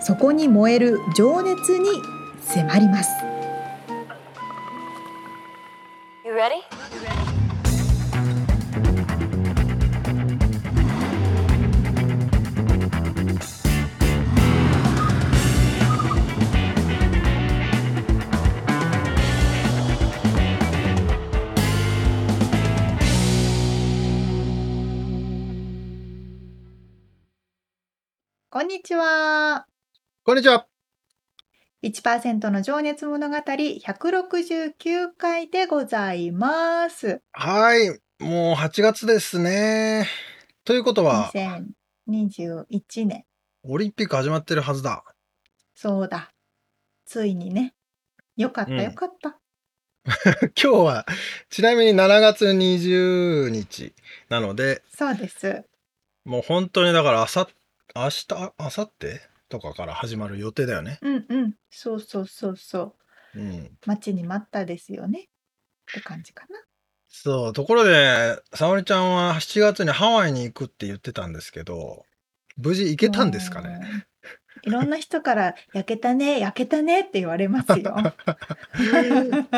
そこに燃える情熱に迫ります。こんにちは。こんにちは。1%の情熱物語169回でございます。はい。もう8月ですね。ということは、2021年。オリンピック始まってるはずだ。そうだ。ついにね。よかった、よかった。今日は、ちなみに7月20日なので、そうです。もう本当にだからあさ、明日、明後日？とかから始まる予定だよね。うんうん。そうそうそうそう。うん。待ちに待ったですよね。って感じかな。そう、ところで、沙織ちゃんは7月にハワイに行くって言ってたんですけど、無事行けたんですかね？いろんな人から焼けたね、焼けたねって言われますよ。と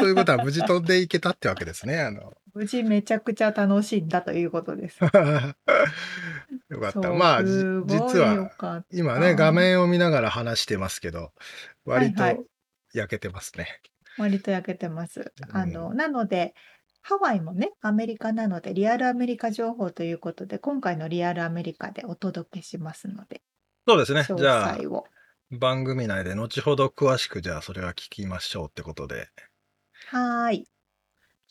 いうことは無事飛んでいけたってわけですね。あの無事めちゃくちゃ楽しいんだということです。よかった。まあ、実は今ね、画面を見ながら話してますけど、割と焼けてますね。はいはい、割と焼けてます。あの、うん、なので、ハワイもね、アメリカなので、リアルアメリカ情報ということで、今回のリアルアメリカでお届けしますので、そうですね。じゃあ、番組内で後ほど詳しく、じゃあそれは聞きましょうってことで。はい。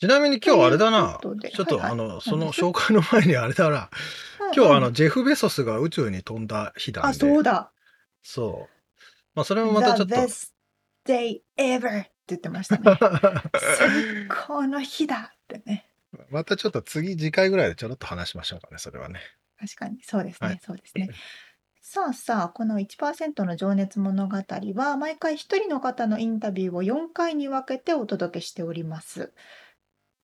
ちなみに今日あれだな。ちょっとあの、その紹介の前にあれだな。今日あの、ジェフ・ベソスが宇宙に飛んだ日だんで。あ、そうだ。そう。まあ、それもまたちょっと。The best day ever って言ってましたね。最高の日だってね。またちょっと次、次回ぐらいでちょろっと話しましょうかね、それはね。確かに、そうですね、はい、そうですね。さあさあ、この1%の情熱物語は、毎回一人の方のインタビューを4回に分けてお届けしております。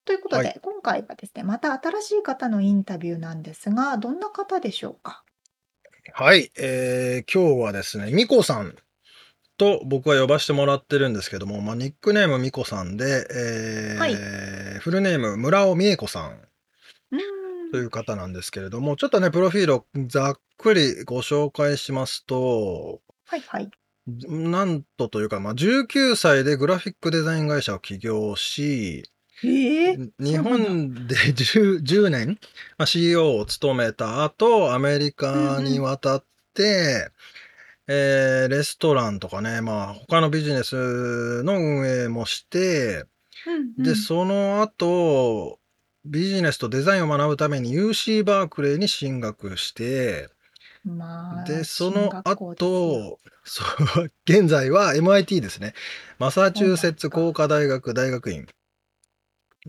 ということはで、い。今回はですね、また新しい方のインタビューなんですが、どんな方でしょうか？はい、えー今日はですね、みこさんと僕は呼ばしてもらってるんですけども、まあ、ニックネームみこさんで、はい。えフルネーム村尾美恵子さんという方なんですけれども、ちょっとね、プロフィールをざっくりご紹介しますと、はいはい。なんとというか、まあ、19歳でグラフィックデザイン会社を起業し、え日本で 10, 10年、まあ、CEO を務めた後、アメリカに渡って、えーレストランとかね、まあ、他のビジネスの運営もして、うんうで、その後、ビジネスとデザインを学ぶために UC バークレーに進学して、まで、その後、そう、現在は MIT ですね。マサチューセッツ工科大学大学院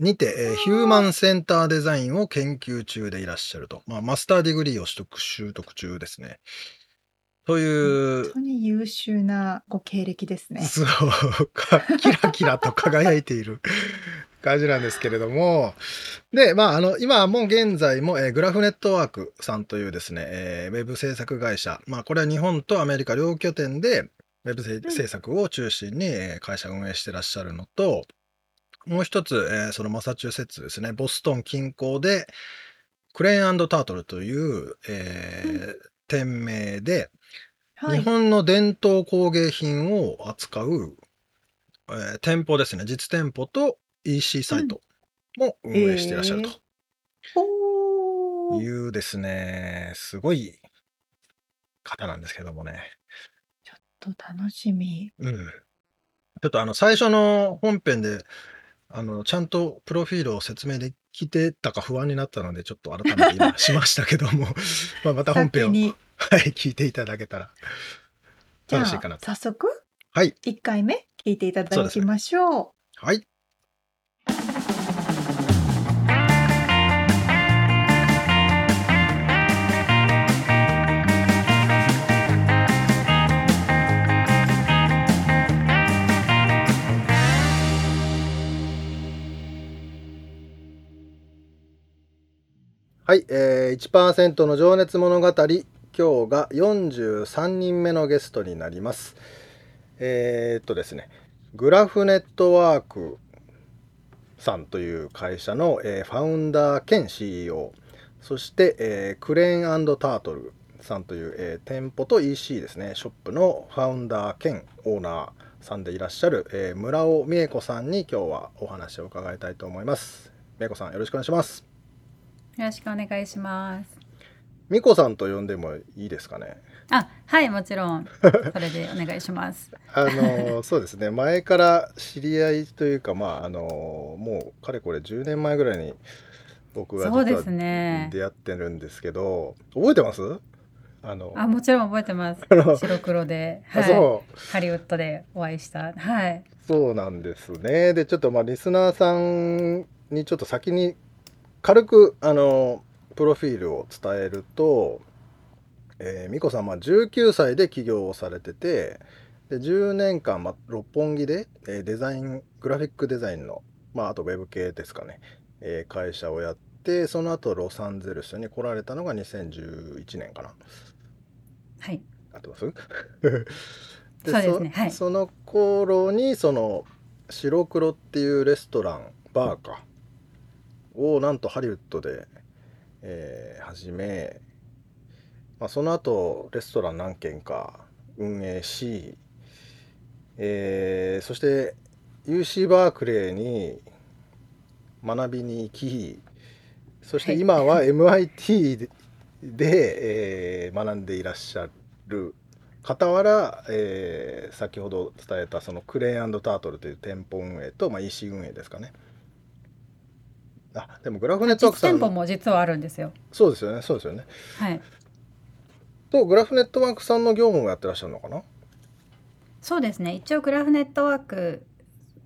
にて、えー human-centered design を研究中でいらっしゃると。まあ、 master degree を取得、習得中ですね。という。本当に優秀なご経歴ですね。そうか、キラキラと輝いている 感じなんですけれども。で、まあ、あの、今も現在も、えーグラフネットワークさんというですね、えーウェブ制作会社。まあ、これは日本とアメリカ両拠点で、ウェブ制作を中心にえー会社運営してらっしゃるのと、もう一つ、えーそのマサチューセッツですね、ボストン近郊で、クレーンタートルという、えー店名で、日本の伝統工芸品を扱う、えー店舗ですね、実店舗と EC サイトも運営していらっしゃるというですね、すごい方なんですけどもね。ちょっと楽しみ。うん。ちょっとあの最初の本編であの、ちゃんとプロフィールを説明できてたか不安になったので、ちょっと改めて今しましたけども、まあまた本編を、はい、聞いていただけたら楽しいかなと。早速はい。1回目聞いていただきましょう。はい。はい、えー、1%の情熱物語今日が43人目のゲストになります。えー、っとですねグラフネットワークさんという会社の、えーファウンダー兼 CEO そして、えークレーンタートルさんという、えー店舗と EC ですねショップのファウンダー兼オーナーさんでいらっしゃる、えー村尾美恵子さんに今日はお話を伺いたいと思います。美恵子さんよろしくお願いします。よろしくお願いします。美子さんと呼んでもいいですかね？あ、はい、もちろん。それでお願いします。あのそうですね前から知り合いというかまああのもうかれこれ10年前ぐらいに僕がそうです実はね。出会ってるんですけど覚えてます？あのあ、もちろん覚えてます。白黒で、あはい、そうハリウッドでお会いした。はい。そうなんですねでちょっとまあリスナーさんにちょっと先に軽くあのプロフィールを伝えると、えー、美子さんは19歳で起業をされててで10年間、まあ、六本木で、えーデザイングラフィックデザインの、まあ、あとウェブ系ですかね、えー会社をやってその後ロサンゼルスに来られたのが2011年かな。はい。合ってます？そうですね。はい。その頃にその白黒っていうレストランバーかをなんとハリウッドで、えー始め、まあ、その後レストラン何軒か運営し、えーそして UC バークレーに学びに行きそしてはい今は MIT でで、えー学んでいらっしゃる傍ら、えー先ほど伝えたそのクレーンタートルという店舗運営と、まあ、EC 運営ですかね。あでもグラフネットワークさん実店舗も実はあるんですよ。そうですよねそうですよね。はい。とグラフネットワークさんの業務もやってらっしゃるのかな？そうですね。一応グラフネットワーク。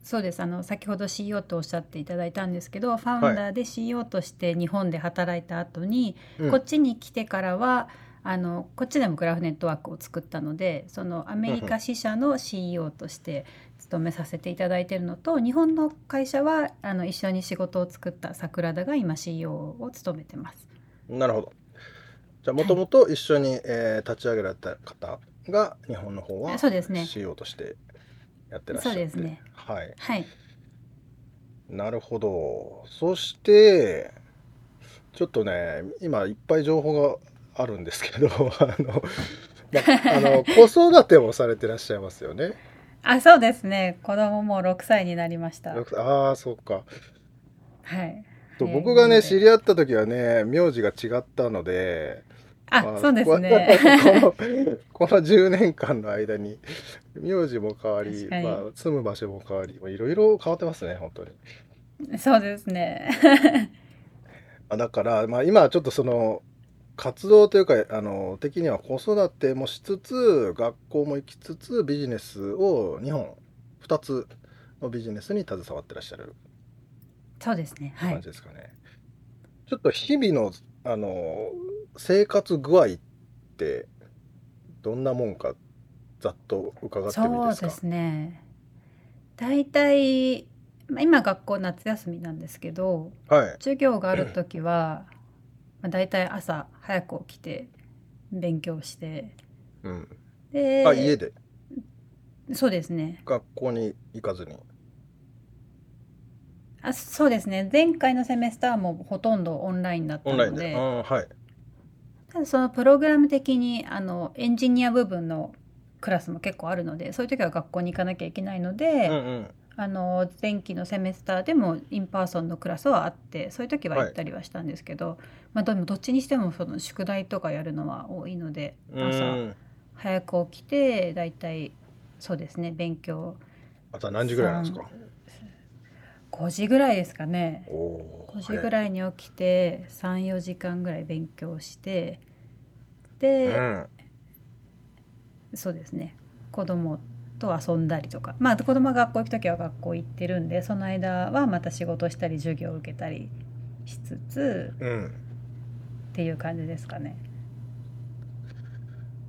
そうですあの先ほど CEO とおっしゃっていただいたんですけどファウンダーで CEO として日本で働いた後に、うんこっちに来てからはあのこっちでもグラフネットワークを作ったのでそのアメリカ支社の CEO として勤めさせていただいているのと日本の会社はあの一緒に仕事を作った桜田が今 CEO を務めてます。なるほど。じゃあもともと一緒に、えー立ち上げられた方が日本の方は CEO としてやってらっしゃって。そうですね。はい。はい、なるほど。そしてちょっとね今いっぱい情報があるんですけど あの、まあの子育てもされてらっしゃいますよね。あそうですね子供も6歳になりました。ああそうか。はい、そうえー僕がね知り合った時はね名字が違ったのであ、まあそうですね。この この10年間の間に名字も変わりまあ、住む場所も変わりいろいろ変わってますね本当に。そうですね。あだから、まあ、今はちょっとその活動というかあの的には子育てもしつつ学校も行きつつビジネスを2本2つのビジネスに携わってらっしゃるそうですね。はい。感じですかね。ちょっと日々のあの生活具合ってどんなもんかざっと伺ってもいいですか？そうですね。大体、まあ、今学校夏休みなんですけど、はい。授業がある時は、まあ、大体朝早く起きて勉強して、うん。で、あ家で？そうですね。学校に行かずに？あ、そうですね。前回の semester もほとんどオンラインだったオンラインで？はい。ただそのプログラム的にあのエンジニア部分のクラスも結構あるのでそういう時は学校に行かなきゃいけないので、うんうん。あの前期の semester でも in-person のクラスはあってそういう時は行ったりはしたんですけど、まあ、でもどっちにしてもその宿題とかやるのは多いのでう朝ん早く起きてだいたいそうですね勉強。朝何時ぐらいなんですか？5時ぐらいですかね。おお5時ぐらいに起きて34時間ぐらい勉強してで、うん。そうですね。子供と遊んだりとか。まあ子供が学校行く時は学校行ってるんでその間はまた仕事したり授業を受けたりしつつうんっていう感じですかね。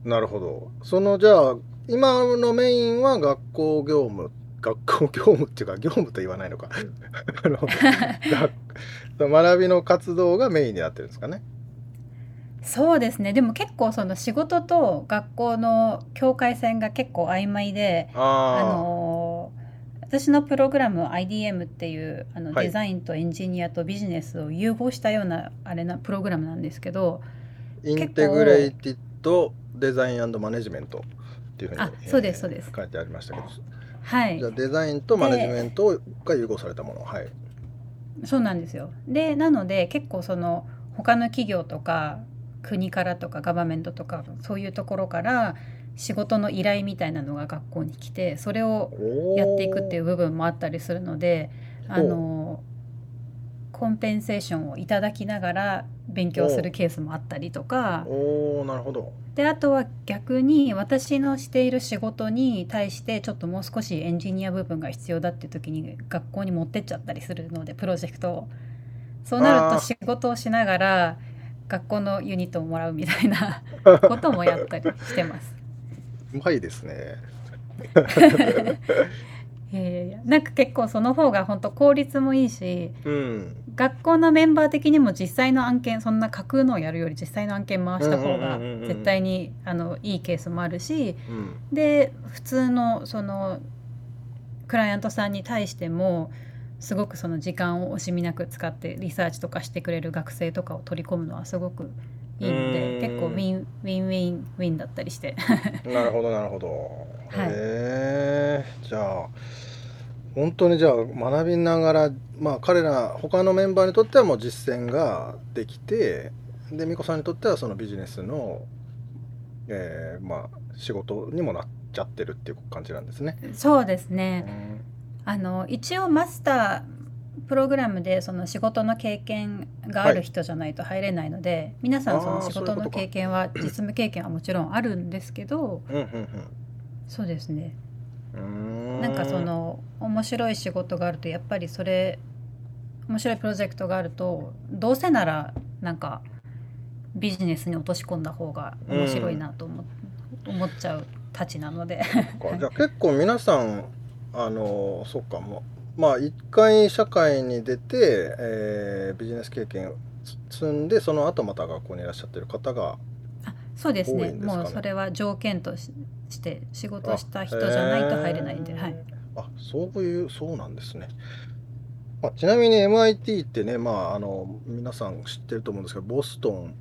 なるほど。そのじゃあ今のメインは学校業務学校業務っていうか業務と言わないのか。学 学びの活動がメインになってるんですかねそうですね。でも結構その仕事と学校の境界線が結構曖昧でああの私のプログラム IDM っていうあのはい。デザインとエンジニアとビジネスを融合したようなあれなプログラムなんですけどインテグレイティッドデザインマネジメントっていうふうにあそうですそうです。書いてありましたけど。はい。じゃあデザインとマネジメントが融合されたもの。はい。そうなんですよ。でなので結構その他の企業とか国からとかガバメントとかそういうところから仕事の依頼みたいなのが学校に来てそれをやっていくっていう部分もあったりするのであのコンペンセーションをいただきながら勉強するケースもあったりとか。おおなるほど。であとは逆に私のしている仕事に対してちょっともう少しエンジニア部分が必要だっていう時に学校に持ってっちゃったりするのでプロジェクトを。そうなると仕事をしながら学校のユニットをもらうみたいな こともやったりしてます。うまいですね。いやいやいやなんか結構その方が本当効率もいいしうん。学校のメンバー的にも実際の案件そんな架空のをやるより実際の案件回した方が絶対にあのいいケースもあるしうん。で普通のそのクライアントさんに対してもすごくその時間を惜しみなく使ってリサーチとかしてくれる学生とかを取り込むのはすごくいいのでうん。結構ウィンウィンウィンウィンだったりして。なるほどなるほど、はい。へえじゃあ本当にじゃあ学びながらまあ彼ら他のメンバーにとってはもう実践ができてで美子さんにとってはそのビジネスの、えーまあ仕事にもなっちゃってるっていう感じなんですね。そうですねあの一応マスタープログラムでその仕事の経験がある人じゃないと入れないので、皆さんその仕事の経験は実務経験はもちろんあるんですけどうんうんそうですね。なんかその面白い仕事があるとやっぱりそれ面白いプロジェクトがあるとどうせならなんかビジネスに落とし込んだ方が面白いなと思,、思っちゃうたちなので。じゃあ結構皆さんあのそっかもうまあ一回社会に出て、えービジネス経験積んでその後また学校にいらっしゃってる方があそうですね。もうそれは条件としして仕事した人じゃないと入れないんで、はい、あそういうそうなんですね、まあ、ちなみに MIT ってねまああの皆さん知ってると思うんですけどボストン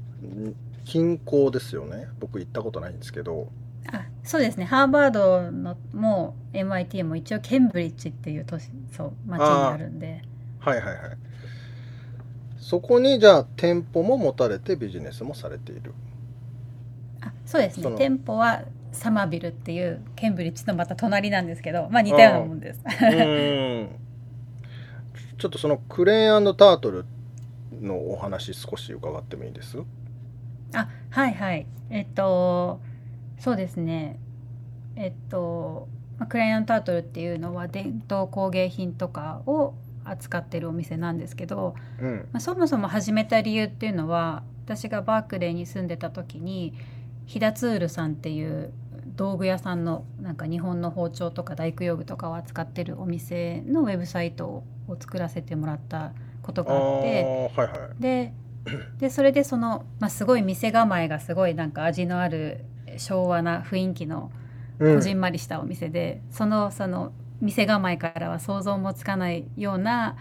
近郊ですよね。僕行ったことないんですけどあそうですね。ハーバードのも MIT も一応ケンブリッジっていう都市そう町にあるんで。はいはいはい。そこにじゃあ店舗も持たれてビジネスもされている。あそうですね。店舗はサマービルっていうケンブリッジのまた隣なんですけどまあ似たようなもんです。うーん。ちょっとそのクレーンタートルのお話少し伺ってもいいです？あはいはい。えっとそうですねえっとまあクレヨンタートルっていうのは伝統工芸品とかを扱ってるお店なんですけど、うんまあ、そもそも始めた理由っていうのは私がバークレーに住んでた時にヒダツールさんっていう道具屋さんのなんか日本の包丁とか大工用具とかを扱ってるお店のウェブサイトを作らせてもらったことあがあって。ーはいはいででそれでその、まあ、すごい店構えがすごいなんか味のある昭和な雰囲気のうん。こじんまりしたお店で、そのその店構えからは想像もつかないような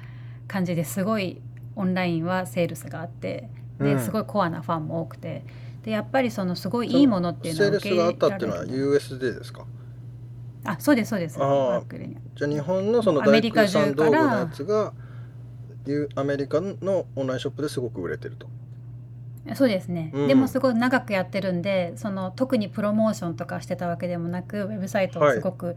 感じですごいオンラインはセールスがあってうん。ですごいコアなファンも多くてでやっぱりそのすごいいいものっていうのセールスは受け入れがあった。っていうのは USD ですか？あそうですそうです。バックレにじゃあ日本のその大工さん道具のやつがいうアメリカのオンラインショップですごく売れてると。そうですね、うん。でもすごい長くやってるんでその特にプロモーションとかしてたわけでもなくウェブサイトをすごく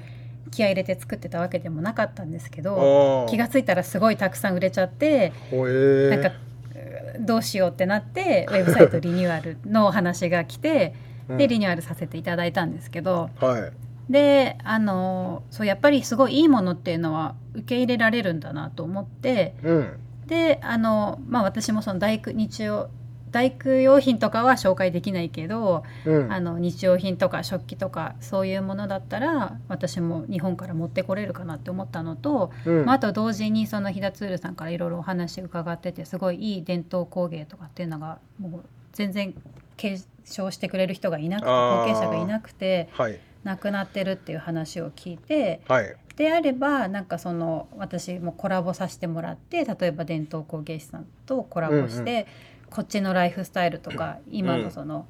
気合い入れて作ってたわけでもなかったんですけど、気がついたらすごいたくさん売れちゃってほえー。なんかうどうしようってなってウェブサイトリニューアルのお話が来て うん。でリニューアルさせていただいたんですけどはい。であのそうやっぱりすごいいいものっていうのは受け入れられるんだなと思ってうん。であの、まあ、私もその大工日用大工用品とかは紹介できないけど、うん。あの日用品とか食器とかそういうものだったら私も日本から持ってこれるかなって思ったのと、うん。まあ、あと同時にその飛騨ツールさんからいろいろお話伺っててすごいいい伝統工芸とかっていうのがもう全然継承してくれる人がいなくて後継者がいなくてはい。亡くなってるっていう話を聞いてはい。であればなんかその私もコラボさせてもらって例えば伝統工芸士さんとコラボして、うんこっちのライフスタイルとか今のその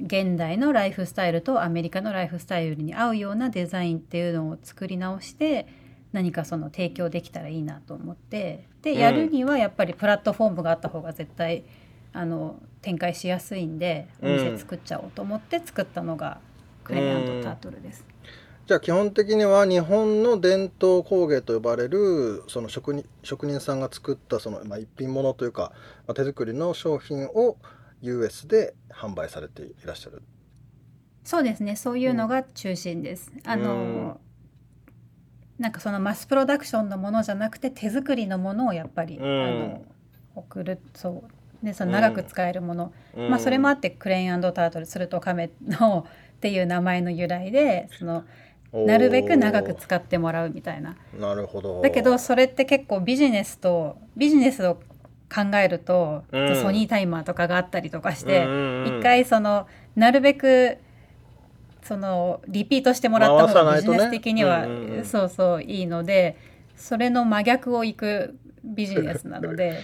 現代のライフスタイルとアメリカのライフスタイルに合うようなデザインっていうのを作り直して何かその提供できたらいいなと思ってでうん。やるにはやっぱりプラットフォームがあった方が絶対あの展開しやすいんでお店作っちゃおうと思って作ったのがクレイタートルです。じゃあ基本的には日本の伝統工芸と呼ばれるその職人職人さんが作ったその、まあ、一品物というか、まあ、手作りの商品を US で販売されていらっしゃる。そうですね。そういうのが中心です。あのなんかそのマスプロダクションのものじゃなくて手作りのものをやっぱり、うん。あの送る。そう。でその長く使えるもの、うん。まあ、それもあってクレインタートルすると亀のっていう名前の由来でそのなるべく長く使ってもらうみたいな。なるほど。だけどそれって結構ビジネスとビジネスを考えると、うん。ソニータイマーとかがあったりとかして、うんうんうん。一回そのなるべくそのリピートしてもらった方がビジネス的には、ね。うんうんうん。そうそういいのでそれの真逆をいくビジネスなので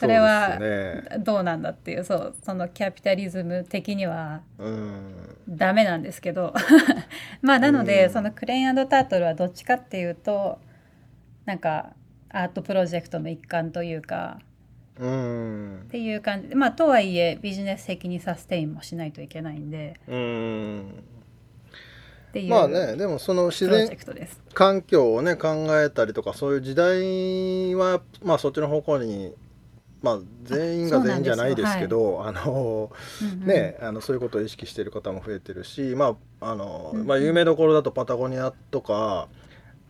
それはどうなんだっていうそうそのキャピタリズム的にはうん。ダメなんですけど。まあなので、うん。そのクレインタートルはどっちかっていうとなんかアートプロジェクトの一環というかうん。っていう感じ。でまあとはいえビジネス的にサステインもしないといけないんで。まあねでもその自然。環境をね考えたりとかそういう時代はまあそっちの方向にまあ全員が全員じゃないですけどあのうんうん。ね、あのそういうことを意識している方も増えてるし、まああのうんうん。まあ、有名どころだとパタゴニアとか、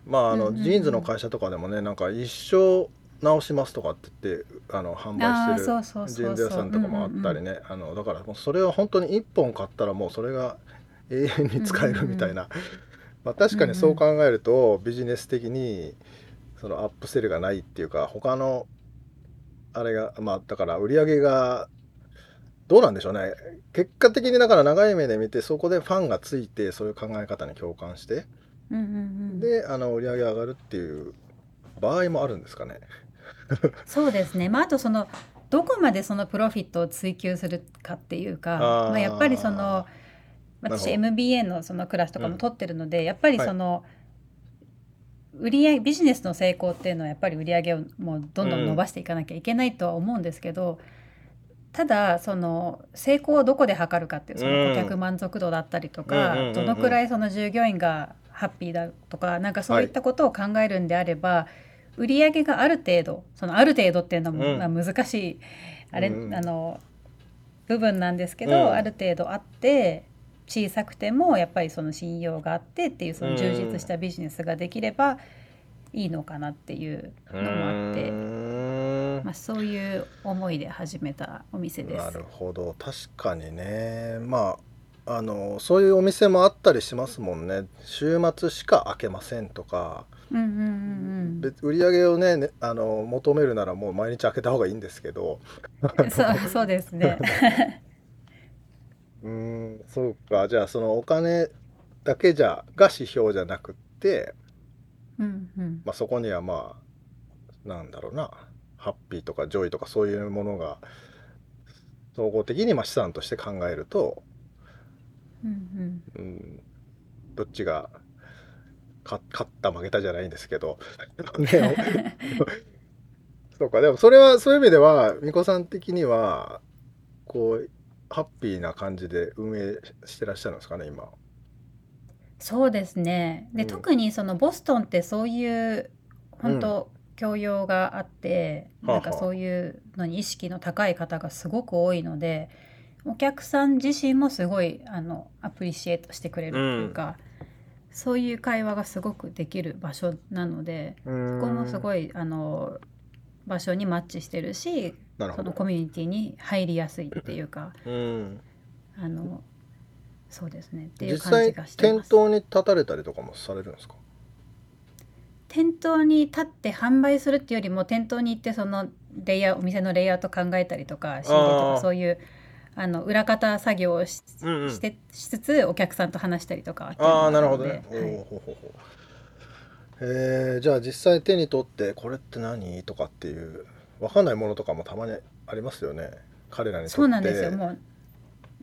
まああのうんうんうん。ジーンズの会社とかでもねなんか一生直しますとかって言ってあの販売してるジーンズ屋さんとかもあったりね、あのだからもうそれは本当に1本買ったらもうそれが永遠に使えるみたいな、まあ、確かにそう考えるとビジネス的にそのアップセルがないっていうか他のあれがまあだから売り上げがどうなんでしょうね。結果的にだから長い目で見てそこでファンがついてそういう考え方に共感してうんうんうん。であの売り上げ上がるっていう場合もあるんですかね。そうですね、まあ、あとそのどこまでそのプロフィットを追求するかっていうかあー。まあ、やっぱりその私 MBA のそのクラスとかも取ってるので、やっぱりはい。その、売り上げビジネスの成功っていうのはやっぱり売り上げをもうどんどん伸ばしていかなきゃいけないとは思うんですけど、ただその成功をどこで測るかっていうその顧客満足度だったりとか、どのくらいその従業員がハッピーだとかなんかそういったことを考えるんであれば、売り上げがある程度そのある程度っていうのも、うん。まあ難しいあれ、うん。あの部分なんですけど、うん。ある程度あって小さくてもやっぱりその信用があってっていうその充実したビジネスができればいいのかなっていうのもあって、まあ、そういう思いで始めたお店です。なるほど。確かにね。まああのそういうお店もあったりしますもんね。週末しか開けませんとか。うんうんうん別売り上げをねねあの求めるならもう毎日開けた方がいいんですけど。うん、そうそうですね。うーんそうか。じゃあそのお金だけじゃが指標じゃなくって、うんうん。まあ、そこにはまあなんだろうな。ハッピーとか joy とかそういうものが総合的にまあ資産として考えると、うんうん、どっちがか勝った負けたじゃないんですけど、ね、そうか。でもそれはそういう意味では美子さん的にはこうハッピーな感じで運営してらっしゃるんですかね今。そうですね。で、うん。特にそのボストンってそういう本当、教養があってなんかそういうのに意識の高い方がすごく多いのでお客さん自身もすごいあのアプリシエイトしてくれるっていうか、そういう会話がすごくできる場所なのでこここもすいごいあの場所にマッチしてるしなるほど。そのコミュニティに入りやすいっていうかうん。あのそうですねっていう実感じ際がして店ます。頭に立たれたりとかもされるんですか？店頭に立って販売するっていうよりも店頭に行ってそのレイヤーお店のレイアウト考えたりとか仕入れとかそういうあの裏方作業をし,、うんうん。してしつつお客さんと話したりとかああなるほどね、おはい。ーほうほうほうえーじゃあ実際手に取ってこれって何？とかっていう分かんないものとかもたまにありますよね。彼らにとって。そうなんですよ。もう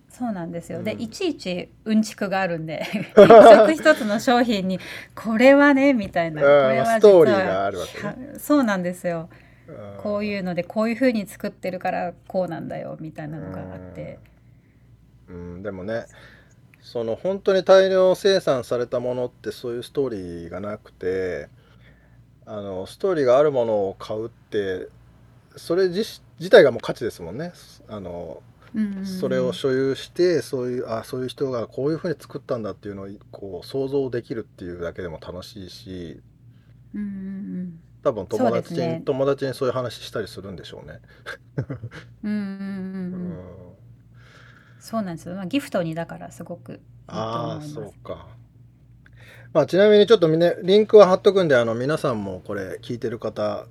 そうなんですよ、でうん。いちいちうんちくがあるんで 一つ一つの商品にこれはねみたいな。こうんれは実はね。はそうなんですよ。うん。こういうのでこういう風に作ってるからこうなんだよみたいなのがあって。うん、でもねその本当に大量生産されたものってそういうストーリーがなくてあのストーリーがあるものを買うってそれ自自体がもう価値ですもんね。あのうんうんうんそれを所有してそういうあそういう人がこういうふうに作ったんだっていうのをこう想像できるっていうだけでも楽しいしうんうんうん多分友達に、ね。友達にそういう話したりするんでしょうね。うんうんうんうん。うんそうなんですよ、まあ、ギフトにだからすごくいいとああ思います。そうか。まあちなみにちょっとみねリンクは貼っとくんであの皆さんもこれ聞いてる方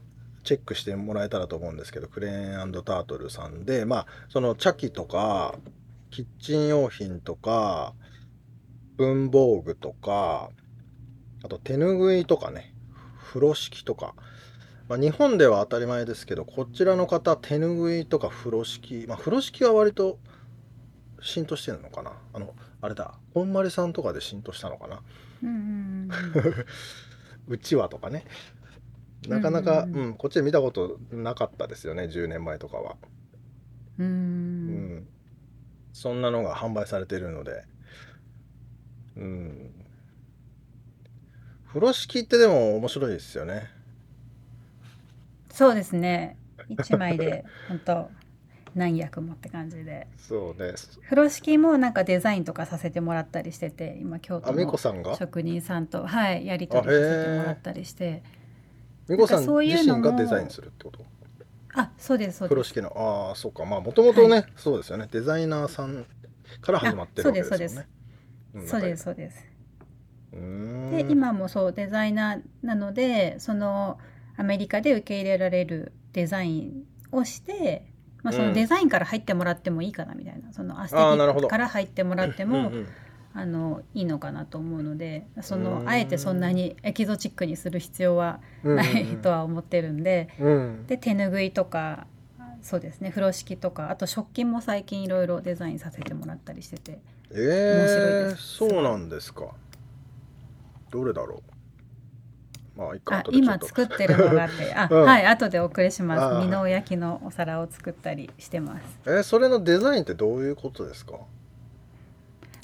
チェックしてもらえたらと思うんですけどクレーンタートルさんでまあその茶器とかキッチン用品とか文房具とかあと手ぬぐいとかね風呂敷とか、まあ、日本では当たり前ですけどこちらの方手ぬぐいとか風呂敷まあ風呂敷は割と浸透してるのかな？あのあれだ。本丸さんとかで浸透したのかな？うんうんうんう ちわとかね。なかなか、うんんううんこっちで見たことなかったですよね。10年前とかは、うん。ううん。んそんなのが販売されているので。うん。風呂敷ってでも面白いですよね。そうですね。一枚で本当何役もって感じで。そうね。風呂敷もなんかデザインとかさせてもらったりしてて今京都の職人さんとはいやり取りさせてもらったりして。みこさんそういう自のがデザインするってこと？あそうですそうです。風呂敷の。ああそうか。まあもともとね、そうですよね。デザイナーさんから始まってるわけですよね。あそうですうんそうですで今もそうデザイナーなのでそのアメリカで受け入れられるデザインをして、まあ、そうん。のデザインから入ってもらってもいいかなみたいな、そのアステティックから入ってもらっても、あのいいのかなと思うのでそうのん。あえてそんなにエキゾチックにする必要はうんないとは思ってるんで、うん。で手ぬぐいとかそうですね。風呂敷とかあと食器も最近いろいろデザインさせてもらったりしててえ面白いー、です。そうなんですか。どれだろうまあいいかあ今作ってるのがあって。あ、うん。はい後でお送りしあます。ー。美濃焼きのお皿を作ったりしてます。えーそれのデザインってどういうことですか？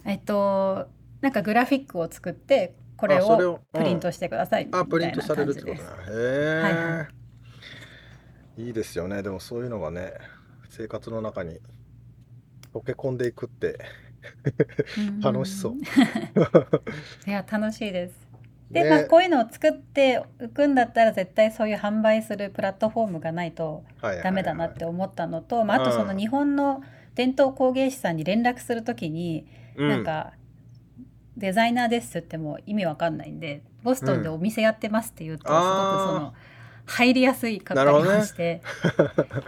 えっとなんかグラフィックを作ってこれををプリントしてくださいみたいなあプリントされるってことね。へえ、はいはい。いいですよね。でもそういうのがね生活の中に溶け込んでいくって。うん。楽しそう。いや楽しいですで、まあ、ねこういうのを作って浮くんだったら絶対そういう販売するプラットフォームがないとダメだなって思ったのと、まあ、あとそのうん日本の伝統工芸士さんに連絡するときに、うん。なんかデザイナーですって言っても意味わかんないんでボストンでお店やってますって言うとすごくその入りやすいかかりまして、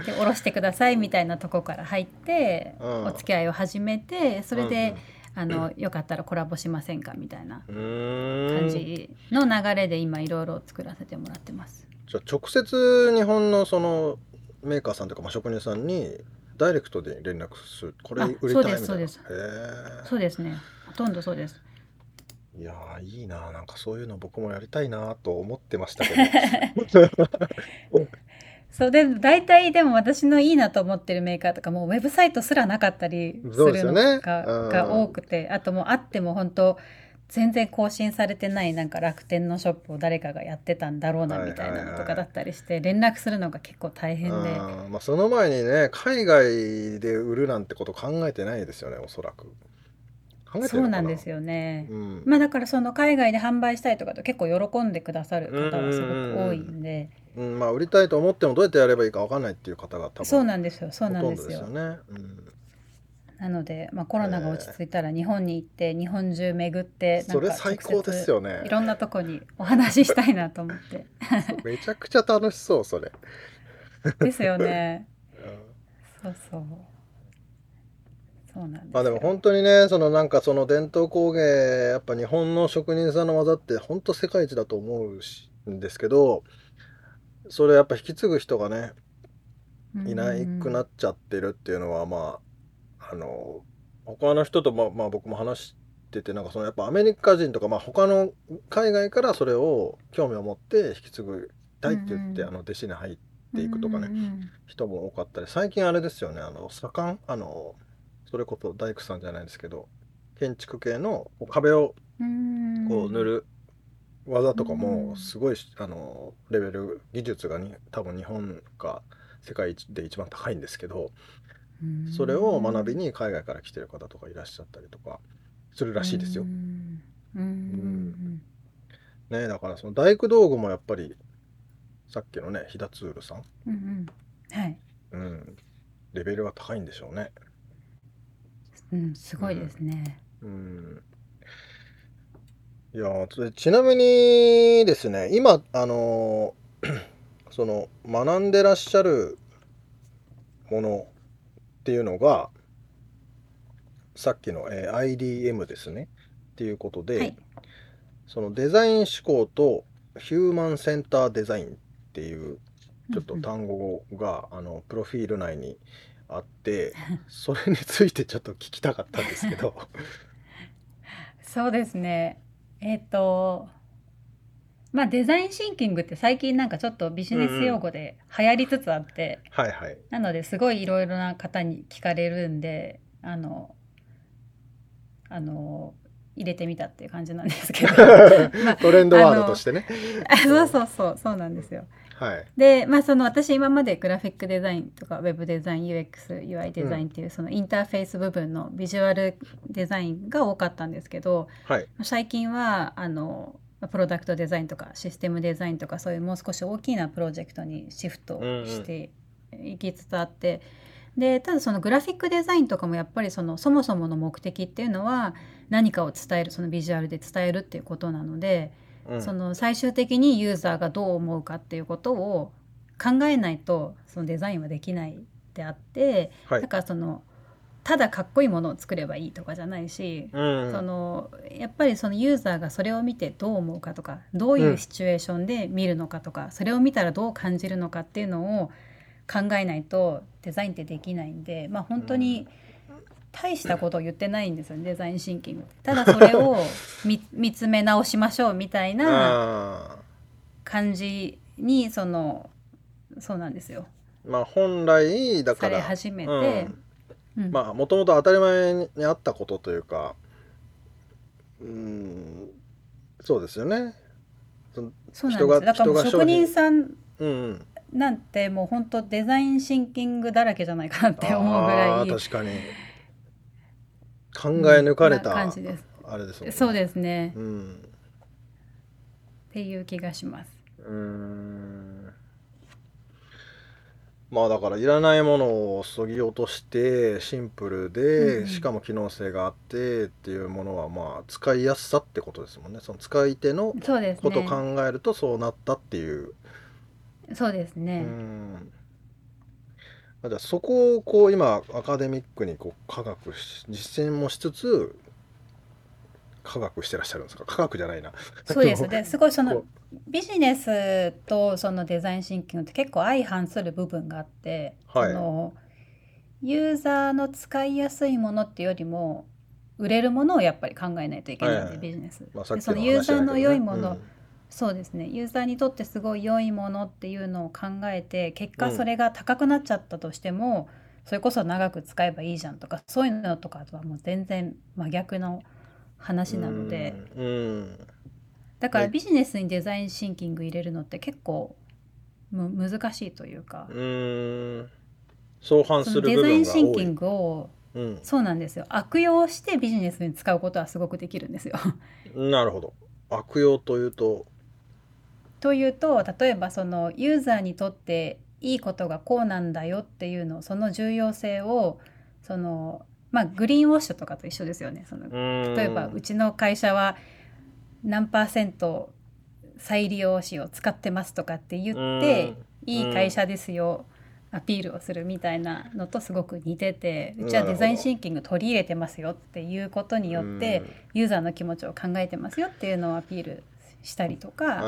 で下ろしてくださいみたいなとこから入って、うん。お付き合いを始めてそれで、うんあのよかったらコラボしませんか？みたいな。感じの流れで今いろいろ作らせてもらってます。じゃあ直接日本のそのメーカーさんというか、まあ、職人さんにダイレクトで連絡する。これあ売りたいみたいな。そうですそうです。ね。ほとんどそうです。いやーいいななんかそういうの僕もやりたいなと思ってましたけど そうで大体でも私のいいなと思ってるメーカーとかもうウェブサイトすらなかったりするのが,、うん。が多くてあともうあっても本当全然更新されてないなんか楽天のショップを誰かがやってたんだろうなはいみたいなのとかだったりして連絡するのが結構大変で。うんまあ、その前にね海外で売るなんてこと考えてないですよねおそらく考えてるそうなんですよね。うん。まあだからその海外で販売したいとかと結構喜んでくださる方はすごく多いんで、うん、まあ売りたいと思ってもどうやってやればいいか分かんないっていう方が多分そうなんですよ。そうなんですよ。ですよね。うん。なので、まあ、コロナが落ち着いたら日本に行って日本中巡ってそれ最高ですよね。いろんなとこにお話ししたいなと思って。めちゃくちゃ楽しそうそれ。ですよね。うん。そうそうそうなんですよ。まあでも本当にねそのなんかその伝統工芸やっぱ日本の職人さんの技って本当世界一だと思うしんですけどそれやっぱ引き継ぐ人がねいなくなっちゃってるっていうのはまああの他の人とまあまあ僕も話しててなんかそのやっぱアメリカ人とかまあ他の海外からそれを興味を持って引き継ぐたいって言ってうんあの弟子に入っていくとかね人も多かったり最近あれですよねあの左官あのそれこそ大工さんじゃないですけど建築系の壁をうん。こう塗る技とかうん。もすごいしあのレベル技術がに多分日本が世界一で一番高いんですけどうん。それを学びに海外から来てる方とかいらっしゃったりとかするらしいですよ。うん。ねだからその大工道具もやっぱりさっきのね飛騨ツールさん、うんうん。はい、うん、レベルが高いんでしょうね。うん、すごいですね。うん。いやちなみにですね今あのー その学んでらっしゃるものっていうのがさっきの、えー IDM ですね。っていうことで、はい。そのデザイン思考とヒューマンセンターデザインっていうちょっと単語が、あのプロフィール内にあって それについてちょっと聞きたかったんですけど。そうですね。えっ、と、まあデザインシンキングって最近なんかちょっとビジネス用語で流行りつつあって、はいはい。なのですごいいろいろな方に聞かれるんで、あの、あの、入れてみたっていう感じなんですけど。まあトレンドワードとしてね。あそうそうそう、そうなんですよ。はい。で、まあ、その私今までグラフィックデザインとかウェブデザイン UXUI デザインっていうそのインターフェース部分のビジュアルデザインが多かったんですけどはい。最近はあのプロダクトデザインとかシステムデザインとかそういうもう少し大きなプロジェクトにシフトしていきつつあって、でただそのグラフィックデザインとかもやっぱりそのそもそもの目的っていうのは何かを伝えるそのビジュアルで伝えるっていうことなので。うん。その最終的にユーザーがどう思うかっていうことを考えないとそのデザインはできないであって、はい。だ。からそのただかっこいいものを作ればいいとかじゃないし、うん。そのやっぱりそのユーザーがそれを見てどう思うかとかどういうシチュエーションで見るのかとか、それを見たらどう感じるのかっていうのを考えないとデザインってできないんでまあ本当に大したことを言ってないんですよねデザインシンキングただそれを 見見つめ直しましょうみたいなあ感じにそのそうなんですよ。ーまあ本来だから。始めて、うん。うん。まあもともと当たり前にあったことというか、うん、そうですよね。そうなんです。だから職人さんうんうん。なんてもう本当デザインシンキングだらけじじゃないかなって思うぐらい。確かに。考え抜かれた、な感じです。あれですね。そうですね、っうん。ていう気がします。うーん。まあだからいらないものをそぎ落としてシンプルで、うんしかも機能性があってっていうものはまあ使いやすさってことですもんね。その使い手のことをね。考えるとそうなったっていう、そうですうね、んじゃあそこをこう今アカデミックにこう科学し実践もしつつ科学してらっしゃるんですか？科学じゃないな。そうです。ですごいそのこビジネスとそのデザインシンキングって結構相反する部分があって、はい。そのユーザーの使いやすいものっていうよりも売れるものをやっぱり考えないといけないんで、はいはい。ビジネス。まあそきのユーザーの良いもの、うんそうですねユーザーにとってすごい良いものっていうのを考えて結果うんそれが高くなっちゃったとしても、それこそ長く使えばいいじゃんとかそういうのとかとはもう全然真逆の話なので。うんうんだからはいビジネスにデザインシンキング入れるのって結構む難しいというか、うーん相反そするデザイン。シンキングをうん。そうなんですよ悪用してビジネスに使うことはすごくできるんですよ。なるほど。悪用というと、というと例えばそのユーザーにとっていいことがこうなんだよっていうのその重要性をそのまあグリーンウォッシュとかと一緒ですよね。その例えばうちの会社は何パーセント再利用紙を使ってますとかって言っていい会社ですよアピールをするみたいなのとすごく似ててうちはデザインシンキング取り入れてますよっていうことによってユーザーの気持ちを考えてますよっていうのをアピールしたりとか。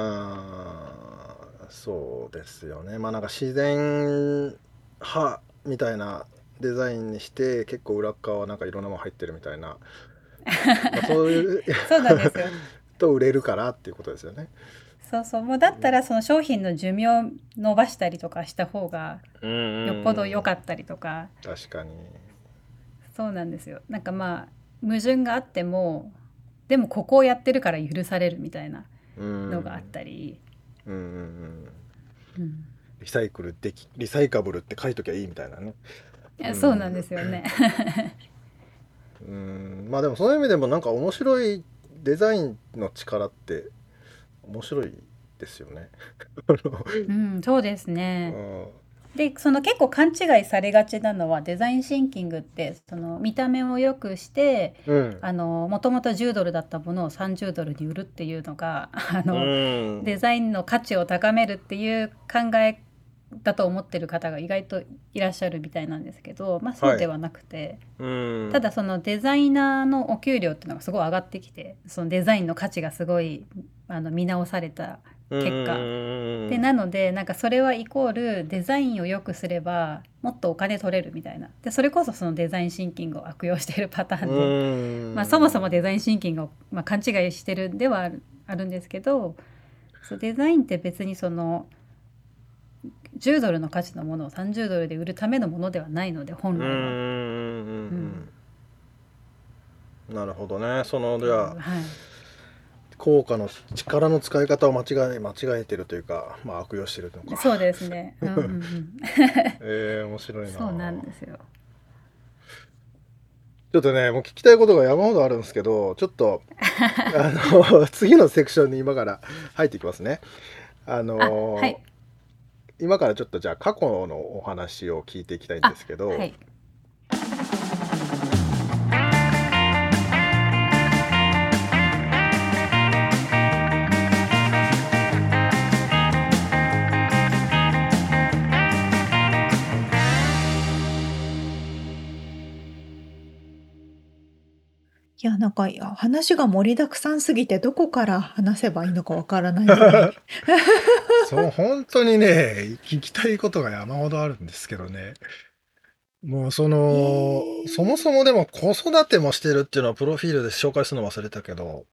そうですよね。まあなんか自然派みたいなデザインにして結構裏側はなんかいろんなもの入ってるみたいな、まあそういう そうなんですよ。と売れるからっていうことですよね。そうそう。もうだったらその商品の寿命を伸ばしたりとかした方がよっぽど良かったりとか、確かに。そうなんですよ。なんかまあ矛盾があってもでもここをやってるから許されるみたいな。うんのがあったり、うんうんうんうんリサイクルできリサイカブルって書いときゃいいみたいなね。いやそうなんですよね。うんまあでもそういう意味でもなんか面白いデザインの力って面白いですよね。うん、そうですうね。んでその結構勘違いされがちなのはデザインシンキングってその見た目を良くしてもともと10ドルだったものを30ドルに売るっていうのが あの、うん。デザインの価値を高めるっていう考えだと思ってる方が意外といらっしゃるみたいなんですけど、まあ、そうではなくて、うん。ただそのデザイナーのお給料っていうのがすごい上がってきてそのデザインの価値がすごいあの見直された結果。うんでなのでなんかそれはイコールデザインを良くすればもっとお金取れるみたいな。でそれこそそのデザインシンキングを悪用しているパターンで、うん。まあ、そもそもデザインシンキングを、まあ、勘違いしてるんではあるあるんですけどそうデザインって別にその10ドルの価値のものを30ドルで売るためのものではないので本来は。なるほどね。そのじゃあはい効果の力の使い方を間違え間違えてるというか、まあ、悪用してるのか。そうですね。うんうんうん、えー、面白いな。そうなんですよ。ちょっとね、もう聞きたいことが山ほどあるんですけど、ちょっと、あの、次のセクションに今から入っていきますね。あのあはい今からちょっとじゃあ過去のお話を聞いていきたいんですけど、はい。いや、なんか、いや話が盛りだくさんすぎて、どこから話せばいいのかわからないぐらい。そう、本当にね、聞きたいことが山ほどあるんですけどね。もうその、そもそもでも子育てもしてるっていうのはプロフィールで紹介するの忘れたけど、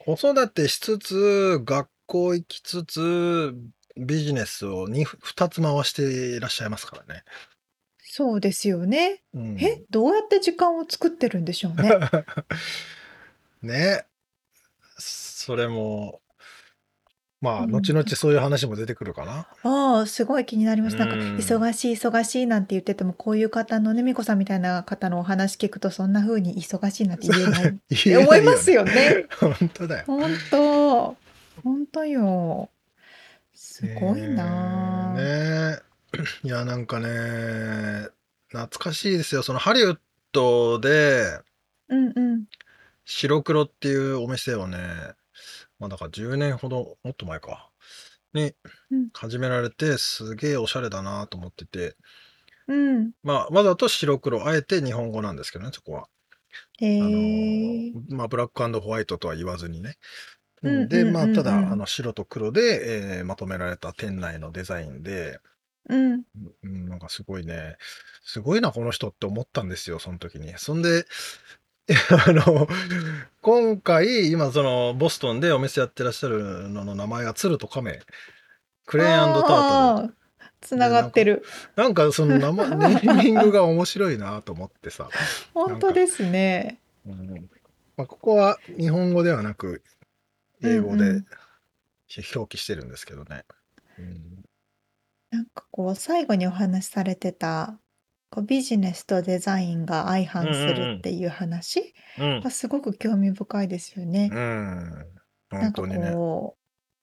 子育てしつつ、学校行きつつ、ビジネスを 2, 2つ回していらっしゃいますからね。そうですよね。うん、え、どうやって時間を作ってるんでしょうね。ね。それも、まあ、うん後々そういう話も出てくるかな。ああ、すごい気になりました。なんか、うん忙しい、忙しいなんて言ってても、こういう方のね、みこさんみたいな方のお話聞くと、そんな風に忙しいなんて言えないって 思いますよね。本当だよ。本当、本当よ。すごいなえねえいやなんかね懐かしいですよそのハリウッドでうんうん。白黒っていうお店をねまあだから10年ほどもっと前かにうん始められてすげえおしゃれだなと思っててうん。まあわざと白黒あえて日本語なんですけどねそこは。へあのえ。まあブラックホワイトとは言わずにね。うんうんでまあうんうんただあの白と黒で、えーまとめられた店内のデザインで、うん。うん、なんかすごいねすごいなこの人って思ったんですよその時に。そんで あの今回今そのボストンでお店やってらっしゃるのの名前が鶴と亀クレーンタートルつながってる。なんかその名前ネーミングが面白いなと思ってさ、本当ですね。うんまあ、ここは日本語ではなく英語でうんうん表記してるんですけどね。うんなんかこう、最後にお話しされてた、こうビジネスとデザインが相反するっていう話うん。がすごく興味深いですよね。うん。なんか本当にね。こう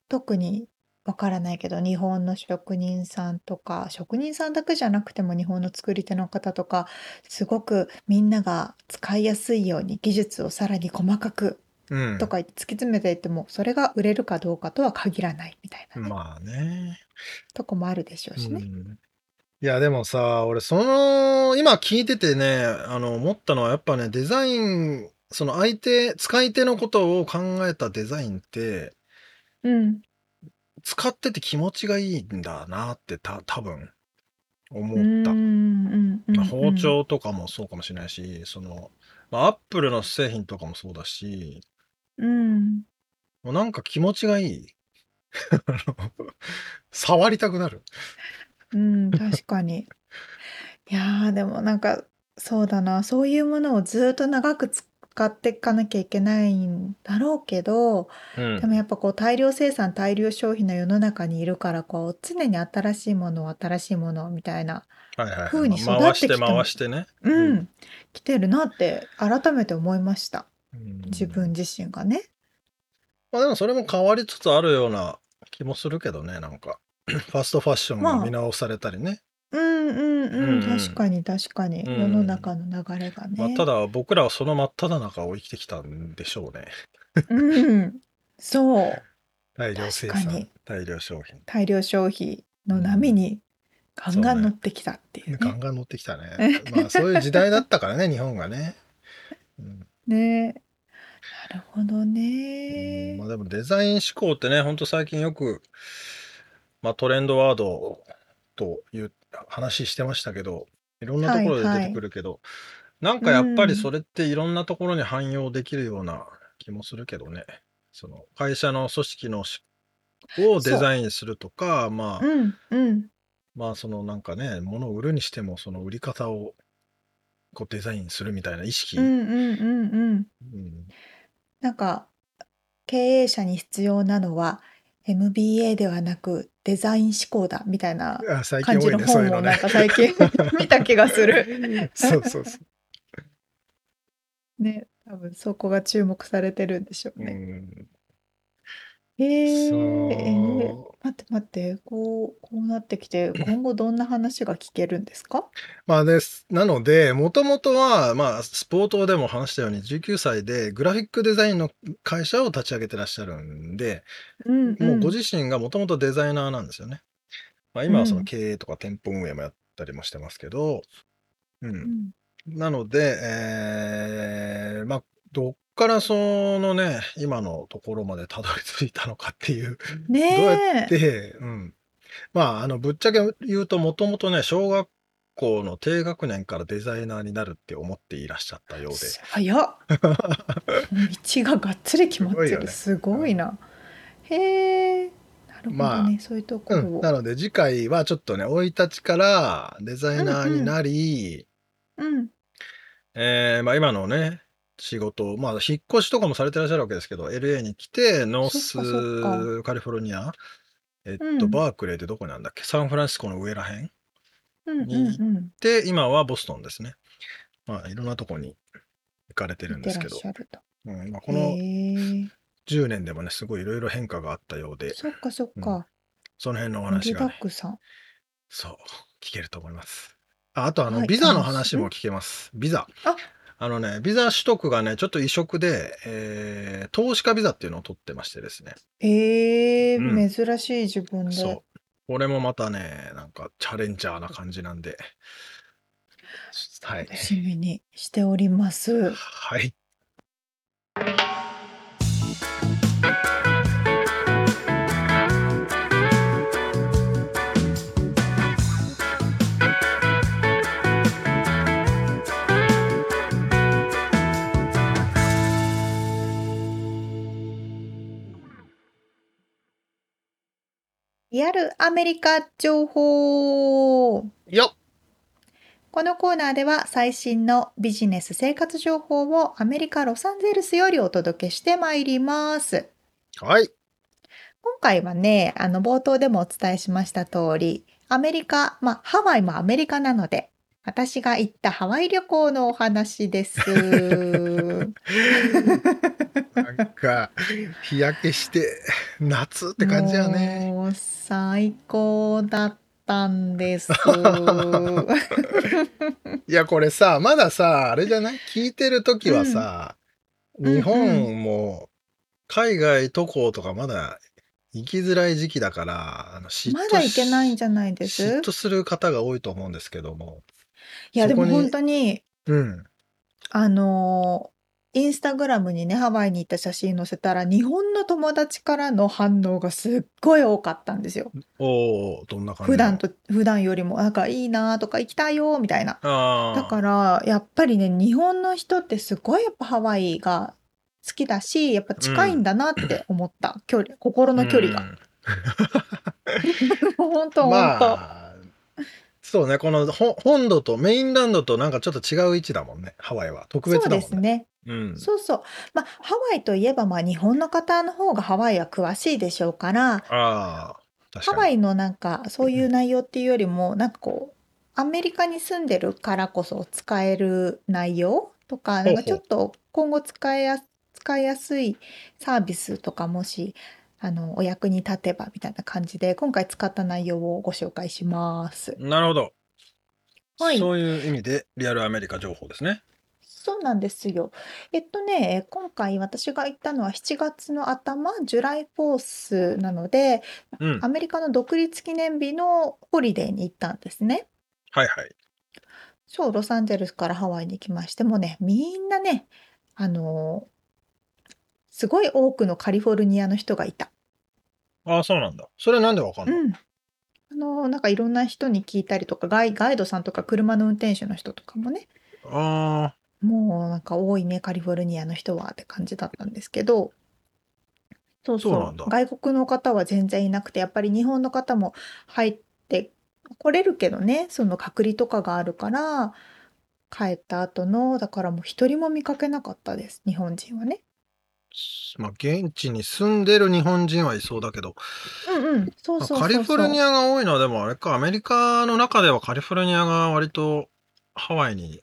特にわからないけど日本の職人さんとか職人さんだけじゃなくても日本の作り手の方とかすごくみんなが使いやすいように技術をさらに細かくうん。とか突き詰めていってもそれが売れるかどうかとは限らないみたいなね、まあね。とこもあるでしょうしね。うん。いやでもさ俺その今聞いててねあの思ったのはやっぱねデザインその相手使い手のことを考えたデザインってうん、使ってて気持ちがいいんだなってた多分思うんった。うんうん。まあ包丁とかもそうかもしれないし、その、まあ、アップルの製品とかもそうだし、うんもうなんか気持ちがいい。あの触りたくなる。うん、確かに。いやーでもなんかそうだなそういうものをずっと長く使っていかなきゃいけないんだろうけどうんでもやっぱこう大量生産大量消費の世の中にいるからこう常に新しいものを新しいものをみたいなはいはいはい風に育まあ回してって回してね。うん、うん来てるなって改めて思いましたうん自分自身がね。まあでもそれも変わりつつあるような気もするけどね、なんか。ファストファッションが見直されたりね。うんうんうん、うん確かに確かに、うん世の中の流れがね。まあ、ただ僕らはその真っ只中を生きてきたんでしょうね。うん、そう 大量生産大量消費。大量消費の波にガンガン乗ってきたっていうね。ガンガン乗ってきたね。まあそういう時代だったからね、日本がね。うんねなるほどうんねまあ、。でもデザイン思考ってね、ほんと最近よく、まあ、トレンドワードという話してましたけど、いろんなところで出てくるけど、なんかやっぱりそれっていろんなところに汎用できるような気もするけどね。その会社の組織のしをデザインするとか、まあ、うんうんまあそのなんかね、物を売るにしてもその売り方をこうデザインするみたいな意識。うんうんうんうん。うんなんか経営者に必要なのは MBA ではなくデザイン思考だみたいなあ最近感じの本もなん。か最近 見た気がする。そうそうそう。ね、多分そこが注目されてるんでしょううね。んええー待って待って、こう、こうなってきて、今後どんな話が聞けるんですか？まあです。なので、もともとは、まあ、スポートでも話したように、19歳でグラフィックデザインの会社を立ち上げてらっしゃるんで、うんもうご自身がもともとデザイナーなんですよね。まあ、今はそうのん経営とか店舗運営もやったりもしてますけど、う。うんんなので、えーまあ、どっからそのね、今のところまでたどり着いたのかっていう、どうやっ。て、うん。まあ、あの、ぶっちゃけ言うと、もともとね、小学校の低学年からデザイナーになるって思っていらっしゃったようで。早っ。道ががっつり決まってる。すごいよねすごいな。へえ。なるほどまね。そういうところうん、を。なので次回はちょっとね生い立ちからデザイナーになり、うん。えーまあ、今のね仕事まあ引っ越しとかもされてらっしゃるわけですけど LA に来てノーそっかそっスカリフォルニアえっと、うんバークレーってどこなんだっけ？サンフランシスコの上らへん？うんうんにうん。で今はボストンですねまあいろんなとこに行かれてるん見てらっですけどしゃると。うんまあ、こへのえ。10年でもねすごいいろいろ変化があったようでそっかそっか。その辺のお盛りだ話がねくさん。そう、聞けると思います。ああと、あの、はいビザの話も聞けます。ビザ。ああのね、ビザ取得がね、ちょっと異色で、えー投資家ビザっていうのを取ってましてですね。ええ、うん珍しい自分で。そう。これもまたね、なんかチャレンジャーな感じなんで。はい。楽しみにしております。はい。リアルアメリカ情報。よっこのコーナーでは最新のビジネス生活情報をアメリカ・ロサンゼルスよりお届けしてまいります。はい。今回はね、あの冒頭でもお伝えしました通り、アメリカ、まあハワイもアメリカなので、私が行ったハワイ旅行のお話です。なんか、日焼けして、夏って感じやね。もう最高だったんです。いや、これさ、まださ、あれじゃない？聞いてるときはさ、うん日本も海外渡航とかまだ行きづらい時期だから、あの嫉妬まだ行けないんじゃないです？嫉妬する方が多いと思うんですけども。いや、でも本当に、うん。あのーインスタグラムにね、ハワイに行った写真載せたら、日本の友達からの反応がすっごい多かったんですよ。おおどんな感じ？普段と、普段よりも、なんかいいなとか行きたいよみたいな。だから、やっぱりね、日本の人ってすごいやっぱハワイが好きだし、やっぱ近いんだなって思った。距離、心の距離が。本当うん。本当。まあ、そうね、このほ本土とメインランドとなんかちょっと違う位置だもんね、ハワイは。特別そうだもんね。ですね。うん。そうそう。まあ、ハワイといえば、まあ、日本の方の方がハワイは詳しいでしょうから、あかに。ワイのなんかそういう内容っていうよりもなんかこうアメリカに住んでるからこそ使える内容とかなんかちょっと今後使いや使いやすいサービスとかもしあのお役に立てばみたいな感じで今回使った内容をご紹介します。なるほど。はいそういう意味でリアルアメリカ情報ですね。そうなんですよ。えっとね、今回私が行ったのは7月の頭、ジュライフォースなので、うん。アメリカの独立記念日のホリデーに行ったんですね。はいはい。そう、ロサンゼルスからハワイに行きまして、もうね、みんなね、あのーすごい多くのカリフォルニアの人がいた。ああ、そうなんだ。それなんでわかんの、うん。あのーなんかいろんな人に聞いたりとか、ガイ、ガイドさんとか車の運転手の人とかもね、あもうなんか多いね、カリフォルニアの人はって感じだったんですけど、そうそう、そうなんだ外国の方は全然いなくて、やっぱり日本の方も入って来れるけどね、その隔離とかがあるから、帰った後の、だからもう一人も見かけなかったです、日本人はね。あ、まあ現地に住んでる日本人はいそうだけど、うんうん、そうそうそうそう。カリフォルニアが多いのはでもあれか、アメリカの中ではカリフォルニアが割とハワイに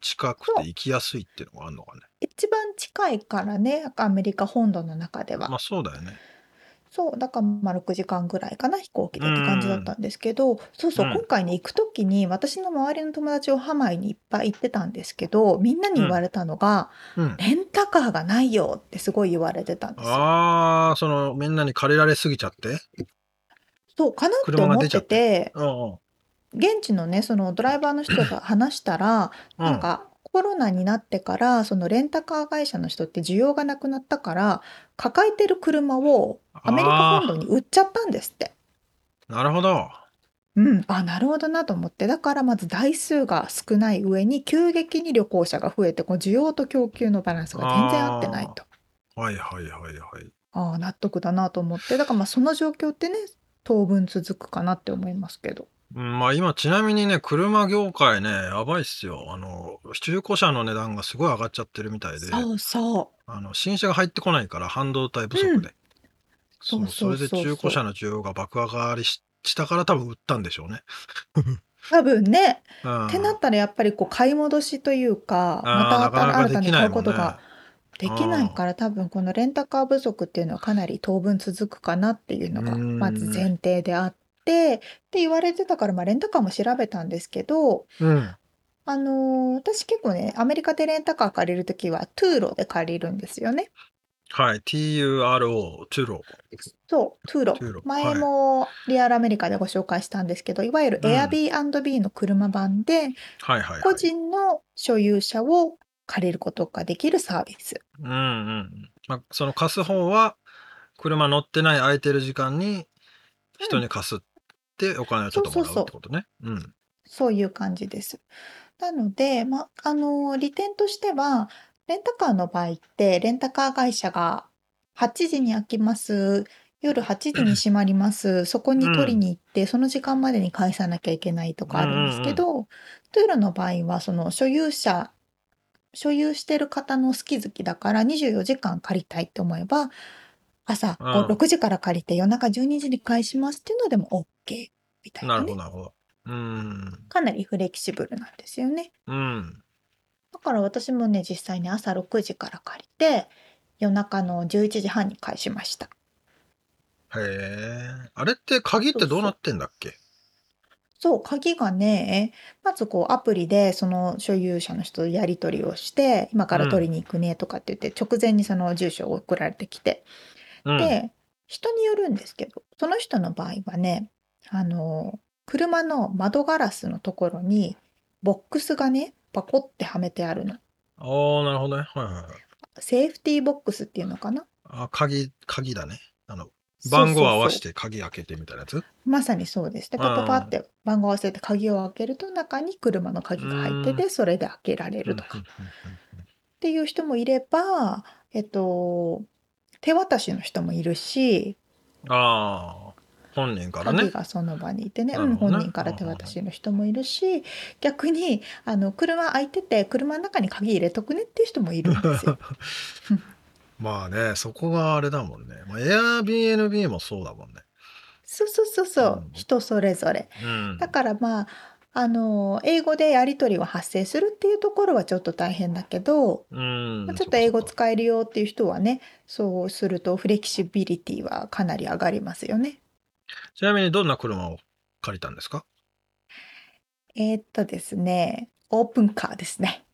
近くて行きやすいっていうのがあるのかね。一番近いからね、アメリカ本土の中では。まあそうだよね。そう、だからまあ6時間ぐらいかな、飛行機でって感じだったんですけど、そうそう、うん今回ね、行くときに、私の周りの友達をハワイにいっぱい行ってたんですけど、みんなに言われたのが、うん。レンタカーがないよってすごい言われてたんですよ。ああ、そのみんなに借りられすぎちゃって？そう、かなって車が思って出ちゃってて、うんうん。現地のね、そのドライバーの人が話したら、うんなんかコロナになってから、そのレンタカー会社の人って需要がなくなったから、抱えてる車をアメリカ本土に売っちゃったんですって。なるほど。うん、あ、なるほどなと思って。だからまず台数が少ない上に急激に旅行者が増えて、こう需要と供給のバランスが全然合ってないと。はいはいはいはい。ああ、納得だなと思って。だからまあその状況ってね、当分続くかなって思いますけど。うんまあ今ちなみにね、車業界ね、やばいっすよ。あの、中古車の値段がすごい上がっちゃってるみたいで、そうそう。あの、新車が入ってこないから半導体不足で。そうそうそうそうそれで中古車の需要が爆上がりししたから多分売ったんでしょうね。多分ね、うんってなったらやっぱりこう買い戻しというか、またなかなか新たに買うもんねことができないから多分このレンタカー不足っていうのはかなり当分続くかなっていうのがうんまず前提であってって言われてたからまあレンタカーも調べたんですけどうん。あのー私結構ねアメリカでレンタカー借りるときはトゥーロで借りるんですよね。はい。TURO、トゥロ。そう、トゥーロ。トゥーロ前もリアルアメリカでご紹介したんですけど、いわゆるうん Airbnb の車版ではいはい、はい。個人の所有者を借りることができるサービス。うんうん。まあ、その貸す方は、車乗ってない空いてる時間に人に貸すってお金をちょっともらうってことね。うん。そういう感じです。なので、ま、あの、利点としては、レンタカーの場合って、レンタカー会社が8時に開きます。夜8時に閉まります。そこに取りに行って、その時間までに返さなきゃいけないとかあるんですけど、トゥーロの場合は、その所有者、所有してる方の好き好きだから24時間借りたいって思えば、朝うん6時から借りて夜中12時に返しますっていうのでも OK みたいなねなるほど、。なるほど。うん。かなりフレキシブルなんですよね。うん。だから私もね実際に朝6時から借りて夜中の11時半に返しました。へえ。あれって鍵ってどうなってんだっけ？そう鍵がねまずこうアプリでその所有者の人とやり取りをして今から取りに行くねとかって言って直前にその住所を送られてきてうん。で人によるんですけどその人の場合はねあの車の窓ガラスのところにボックスがねパコってはめてあるの。ああ、なるほどね。はいはいはい。セーフティーボックスっていうのかな？あ、鍵、鍵だね。あの、番号合わせて鍵開けてみたいなやつ？まさにそうです。でパパパって番号を合わせて鍵を開けると中に車の鍵が入っててそれで開けられるとか。っていう人もいればえっと手渡しの人もいるしああ、本人からね。鍵がその場にいてね、うん、本人から手渡しの人もいるし逆にあの車空いてて車の中に鍵入れとくねっていう人もいるんですよ。まあね、そこがあれだもんね。まあ、Airbnb もそうだもんね。そうそうそうそううん人それぞれ。うん。だからまああの英語でやり取りが発生するっていうところはちょっと大変だけど、うんまあちょっと英語使えるよっていう人はねそうするとフレキシビリティはかなり上がりますよね。ちなみにどんな車を借りたんですか？えーっとですねオープンカーですね。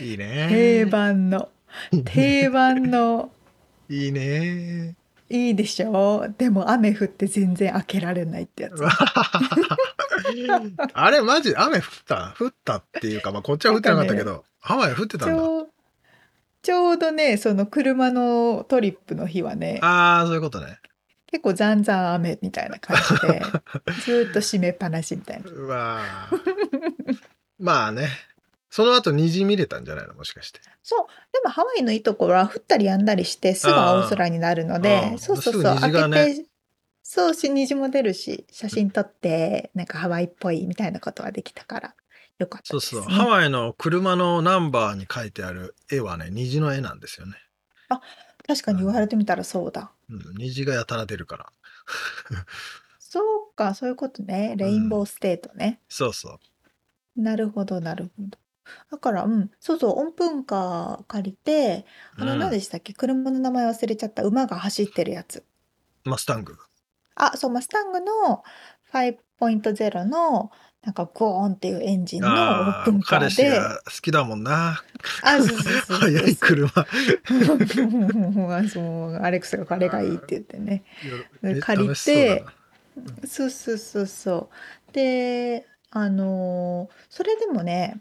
いいね。定番の定番のいいね。いいでしょ？でも雨降って全然開けられないってやつ。あれマジ雨降った？降ったっていうか、まあ、こっちは降ってなかったけど、ハワイ降ってたんだ。ちょうどねその車のトリップの日はねああ、そういうことね。結構ざんざん雨みたいな感じで ずーっと閉めっぱなしみたいな。うわー まあね。その後虹見れたんじゃないの？もしかして。そうでもハワイのいいところは降ったりやんだりしてすぐ青空になるのあでーそうそうそうすぐ虹がね開けてそうし虹も出るし写真撮ってなんかハワイっぽいみたいなことができたからよかったです、ね。そうそう。ハワイの車のナンバーに書いてある絵はね、虹の絵なんですよね。確かに言われてみたらそうだ。うん、虹がやたら出るから。そうかそういうことねレインボーステートね。そうそう。なるほどなるほど。だからうんそうそう音符カー借りてあのうん何でしたっけ？車の名前忘れちゃった馬が走ってるやつ。マスタング。あそうマスタングの5.0のなんかゴーンっていうエンジンのオープンカーで。彼氏が好きだもんな。あ、そうそうそう。速い車。そう、アレックスが彼がいいって言ってね。え借りてそうそうそうそう。で、あのーそれでもね、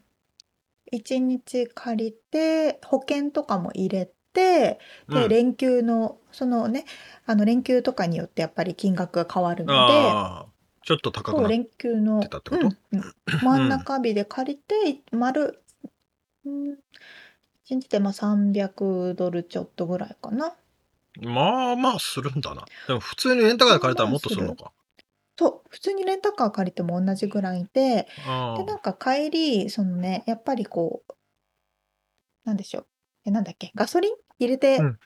一日借りて、保険とかも入れて、で、うん連休の、そのね、あの連休とかによってやっぱり金額が変わるので、ちょっと高くなっ連休のてたってこと？うんうん真ん中日で借りて、丸、うん、一日でまあ300ドルちょっとぐらいかな。まあまあするんだな。でも普通にレンタカーで借りたらもっとするのか。そう、普通にレンタカー借りても同じぐらいで、あで、なんか帰り、そのね、やっぱりこう、なんでしょう。え、なんだっけ、ガソリン？入れて、うん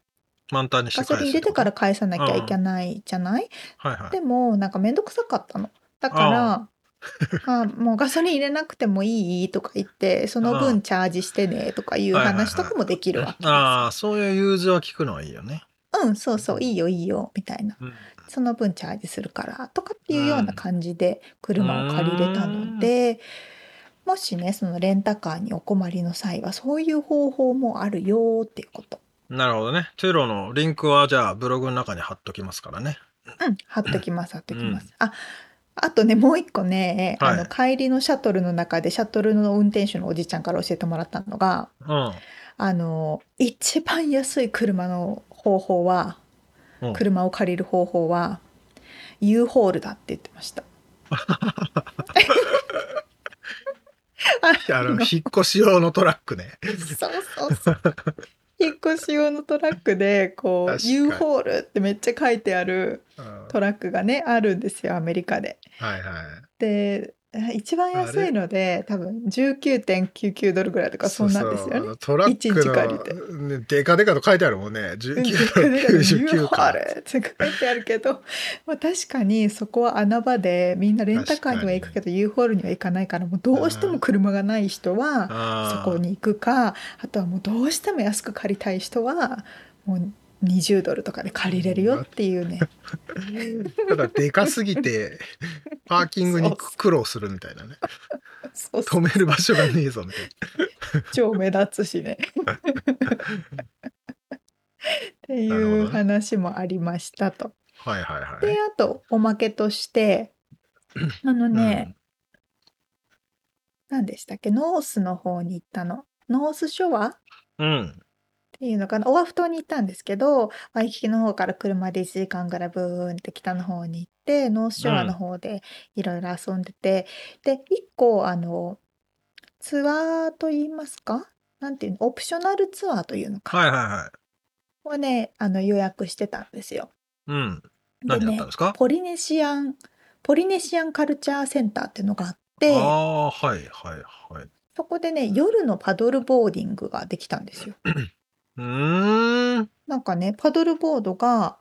満タンにしてガソリン入れてから返さなきゃいけないじゃない？はいはい。でも、なんかめんどくさかったの。だから、あ もうガソリン入れなくてもいい？とか言って、そのあ分チャージしてねとかいうはいはいはい話とかもできるわけですよ。ああ、そういう融通は聞くのはいいよね。うん、そうそう、いいよいいよ、みたいな。うんその分チャージするからとかっていうような感じで車を借りれたので、もしねそのレンタカーにお困りの際はそういう方法もあるよっていうこと。なるほどね。トゥロのリンクはじゃあブログの中に貼っときますからね。うん、貼っときます貼っときます。ああとねもう一個ね、はいあの帰りのシャトルの中でシャトルの運転手のおじちゃんから教えてもらったのがうん。あの一番安い車の方法はうん車を借りる方法は U ホールだって言ってました。あの、引っ越し用のトラックね。そうそうそう。引っ越し用のトラックでこう U ホールってめっちゃ書いてあるうんトラックがねあるんですよアメリカで。はいはい。で 一番安いので多分19.99ドルぐらいとかそんなんですよね。そうそうトラッ一日借りて。クの、ね、デカデカと書いてあるもんね。うん19ドル99あか。れって書いてあるけど、まあ、確かにそこは穴場でみんなレンタカーには行くけど U ホールには行かないからもうどうしても車がない人はあそこに行くかあとはもうどうしても安く借りたい人はもう20ドルとかで借りれるよっていうねーただでかすぎて、パーキングに苦労するみたいなね。止める場所がねえぞみたい超目立つしね。っていう話もありましたと。な。はいはいはい。であとおまけとして あのね、何でしたっけ？ノースの方に行ったの？ノースショア？っうん。ていうのかなオアフ島に行ったんですけどワイキキの方から車で1時間ぐらいブーンって北の方に行ってノースショアの方でいろいろ遊んでて、で1個あのツアーと言いますか？なんていうの？オプショナルツアーというのか、はいはいはい。をねあの予約してたんですよ。うん。で何やっねたんですか？ポリネシアンポリネシアンカルチャーセンターっていうのがあってああ、はいはいはい。そこでね夜のパドルボーディングができたんですよ。うーん。なんかねパドルボードが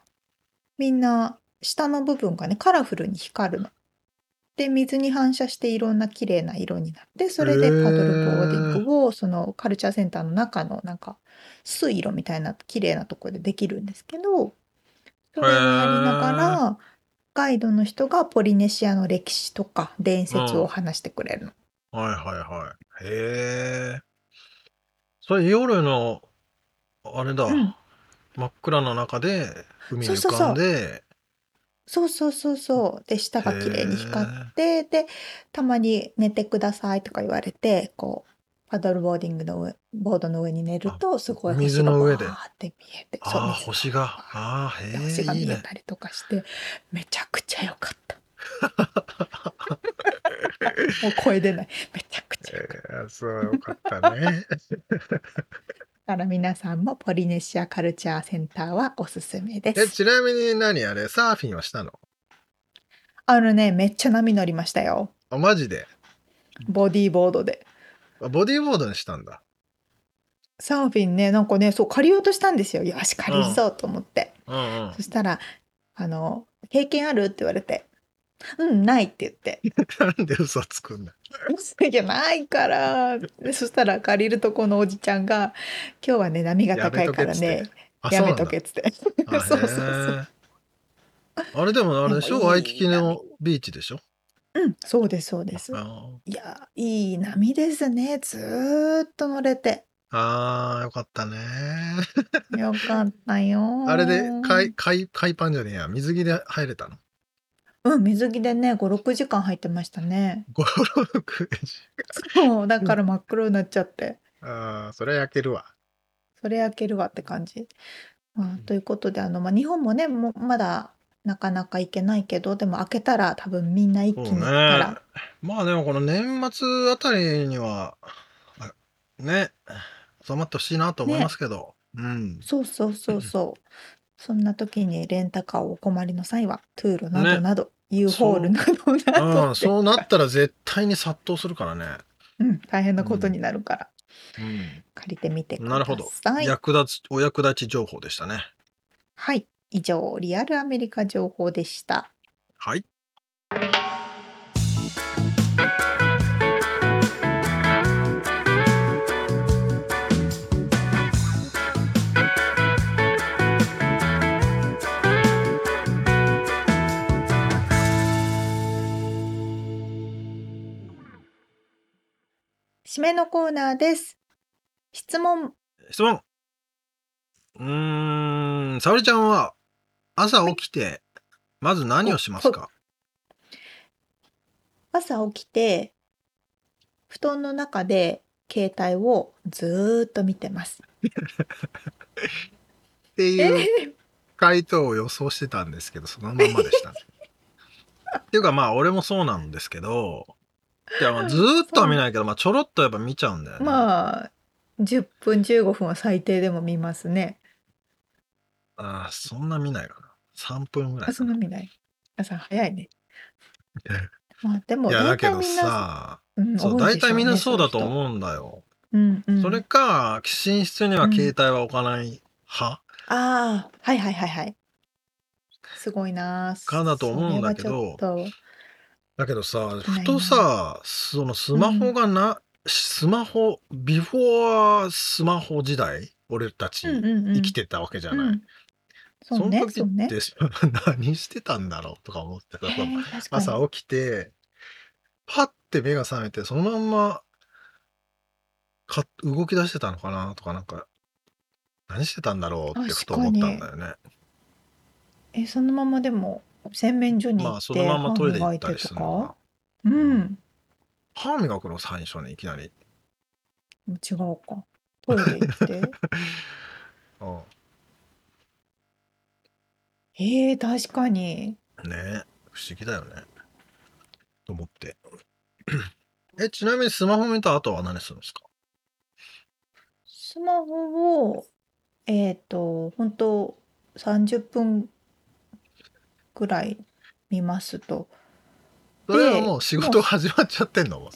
みんな下の部分がねカラフルに光るの。で水に反射していろんな綺麗な色になってそれでパドルボーディングをそのカルチャーセンターの中のなんか水路みたいな綺麗なところでできるんですけどそれをやりながらガイドの人がポリネシアの歴史とか伝説を話してくれるの。はいはいはい。へえ。それ夜の、あれだ、うん。真っ暗な中で海に浮そうそう。そうかんで、そうそうそうそう。で下が綺麗に光ってでたまに寝てくださいとか言われてこうパドルボーディングの上ボードの上に寝るとすごい水の上で。って見えてあ星が、ああ、へ星が見え。たりとかしてめちゃくちゃ良かった。もう声出ない。めちゃくちゃ良かった。えーそう、よかったね。だから皆さんもポリネシアカルチャーセンターはおすすめでえ、す。ちなみに何あれ、サーフィンはしたの？あのねめっちゃ波乗りましたよあ、マジで？ボディーボードで。あボディーボードにしたんだ。サーフィンねなんかねそう借りようとしたんですよよし借りるぞと思って、うんうんそ。したらあの「経験ある?」って言われて「うんない」って言って。なんで嘘つくんだ。「いやないから」でそしたら借りるとこのおじちゃんが「今日はね波が高いからね。あやめとけ」っつって。あ そうそうそう。あれでもあれでしょ？ワイキキのビーチでしょ？うんそうですそうです。あいやいい波ですね。ずーっと乗れて。あーよかったね。よかったよあれで海海海パンじゃねえや。水着で入れたの？うん水着でね56時間入ってましたね五六時そうだから真っ黒になっちゃってああそれは焼けるわ。それ焼けるわって感じ。まあ、ということであの、まあ、日本もねもうまだなかなか行けないけどでも開けたら多分みんな一気に行ったら、。まあでもこの年末あたりにはあね収まってほしいなと思いますけど。うん。そうそうそうそう そんな時にレンタカーをお困りの際はトゥールなどなど、U ホールなどなどうん、そうなったら絶対に殺到するからね。うん、大変なことになるから、うん。借りてみてください。なるほど。役立つお役立ち情報でしたね。はい以上リアルアメリカ情報でした。はい。締めのコーナーです。質問質問。うーん、沙織ちゃんは朝起きて、まず何をしますか？朝起きて布団の中で携帯をずーっと見てます。っていう回答を予想してたんですけど、そのまんまでした。っていうかまあ俺もそうなんですけど、いやまあずーっとは見ないけど、まあちょろっとやっぱ見ちゃうんだよね。まあ10分15分は最低でも見ますね。あーそんな見ないかな。3分ぐらあいかな。そんな見ない。朝早いね。まあでもいやだけど大体みんな、さ、うんそういでしょね体みんなそうだとい思うんだよ。う人。うんうん、それか寝室には携帯は置かない派、ああはいはいはいはい。すごいなー。かだと思うんだけどそれはちょっだけどさふとさそのスマホがな、スマホビフォースマホ時代俺たちとうんうんうん、生きてたわけじゃない。うん。そうねその時そうね。って、何してたんだろうとか思ってさ、へー確かに。朝起きてパッて目が覚めてそのまんまか動き出してたのかなとかなんか何してたんだろうってふと思ったんだよね。えそのままでも洗面所に行って、まあそのままトイレ行歯ったり磨いてとか？するのか。うん歯磨くの最初にいきなり。違うかトイレ行って？うんえー、確かにね不思議だよね。と思って。え、ちなみにスマホ見た後は何するんですか？スマホをえっ、と本当30分ぐらい見ますとそれはもう仕事始まっちゃってんの？も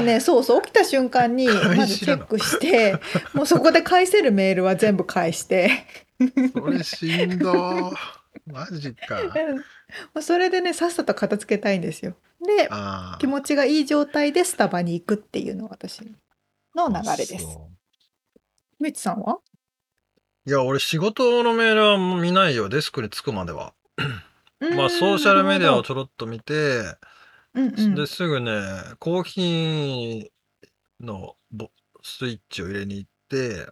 うねそうそう起きた瞬間に まずチェックしてもうそこで返せるメールは全部返してそれしんどー。マジか。それでねさっさと片付けたいんですよ。であ気持ちがいい状態でスタバに行くっていうのが私の流れです。みつさんは？いや、俺仕事のメールは見ないよ。デスクに着くまでは。まあソーシャルメディアをちょろっと見て、うんうんですぐね、コーヒーのボスイッチを入れに行って、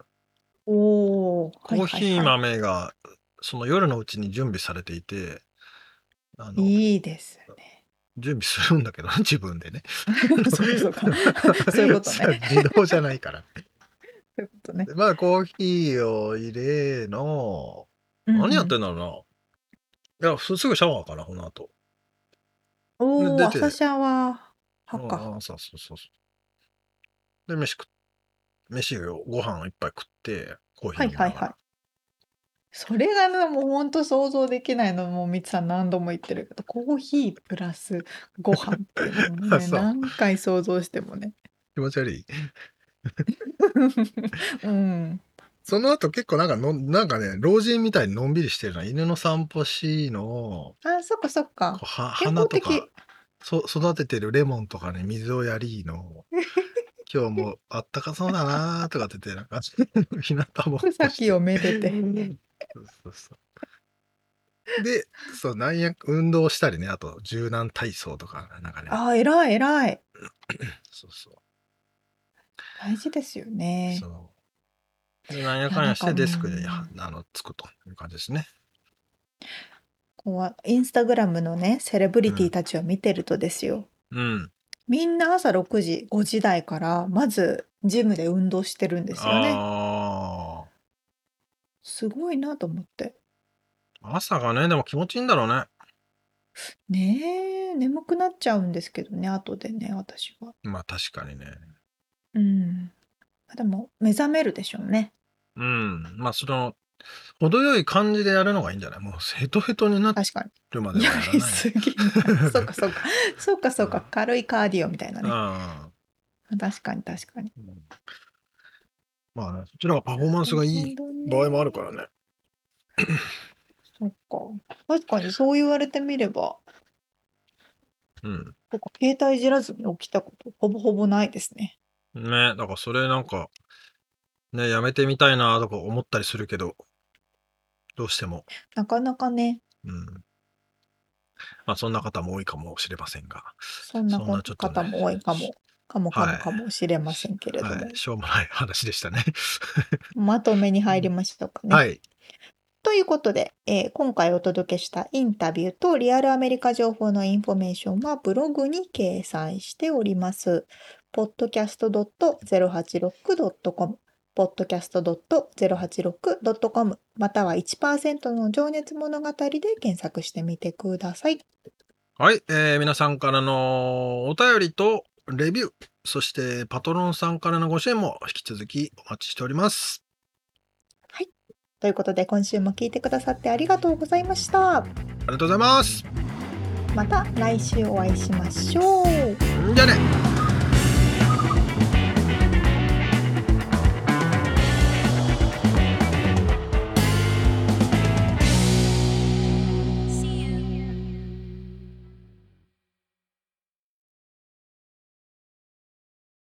おおコーヒー豆がその夜のうちに準備されていて、あのいいですね。準備するんだけど、自分でね。そうそうか そういうことね。自動じゃないから。そういうことね。でまあコーヒーを入れの、何やってんだろうな。いや、すすぐシャワーかな、この後。おお出て朝シャワーうん派か。そうそうそうそう。で、飯食っ飯をご飯いっぱい食って、コーヒーはい飲みながらはいはい。それがねもう本当想像できないのもうみつさん何度も言ってるけどコーヒープラスご飯っていうのもね そう何回想像してもね。気持ち悪い。うん。その後結構なんかの、なんかね、老人みたいにのんびりしてるの。犬の散歩しの、あそっかそっこかう。は健花とか。そ育ててるレモンとかに水をやりの 今日もあったかそうだなーとかって言ってなんか 日向ぼっこをめでて。そうそうそうでそうなんや運動したりねあと柔軟体操とかなんかねあ偉い偉い。そうそう大事ですよね。そうでなんやかんやしてデスクにうんあのつくという感じですね。こうインスタグラムのねセレブリティたちを見てるとですよ、うん。みんな朝6時5時台からまずジムで運動してるんですよね。あすごいなと思って。あ朝がねでも気持ちいいんだろうね。ねえ眠くなっちゃうんですけどね後でね私は。まあ確かにね。うん。でも目覚めるでしょうねうん。まあその程よい感じでやるのがいいんじゃない？もうヘトヘトにな確かるまでにやはやらない。りすぎない そうかそうか。そうかそうか。うん。軽いカーディオみたいなね。うん。確かに確かに。うん。まあね、そっちの方がパフォーマンスがいい場合もあるからね。そっか。確かにそう言われてみれば。うん。携帯いじらずに起きたことほぼほぼないですね。ね、だからそれなんか、ね、やめてみたいなとか思ったりするけど、どうしても、なかなかねうん。まあそんな方も多いかもしれませんが、そんなそんなちょっとね方も多いかも、かもかはいもかもしれませんけれども、はい、しょうもない話でしたね。まとめに入りましょうかね。はい。ということで、えー今回お届けしたインタビューとリアルアメリカ情報のインフォメーションはブログに掲載しております。podcast.086.com podcast.086.com または1%の情熱物語で検索してみてください。はい、えー皆さんからのお便りとレビュー、そしてパトロンさんからのご支援も引き続きお待ちしております。ということで今週も聞いてくださってありがとうございました。ありがとうございます。また来週お会いしましょう。じゃあね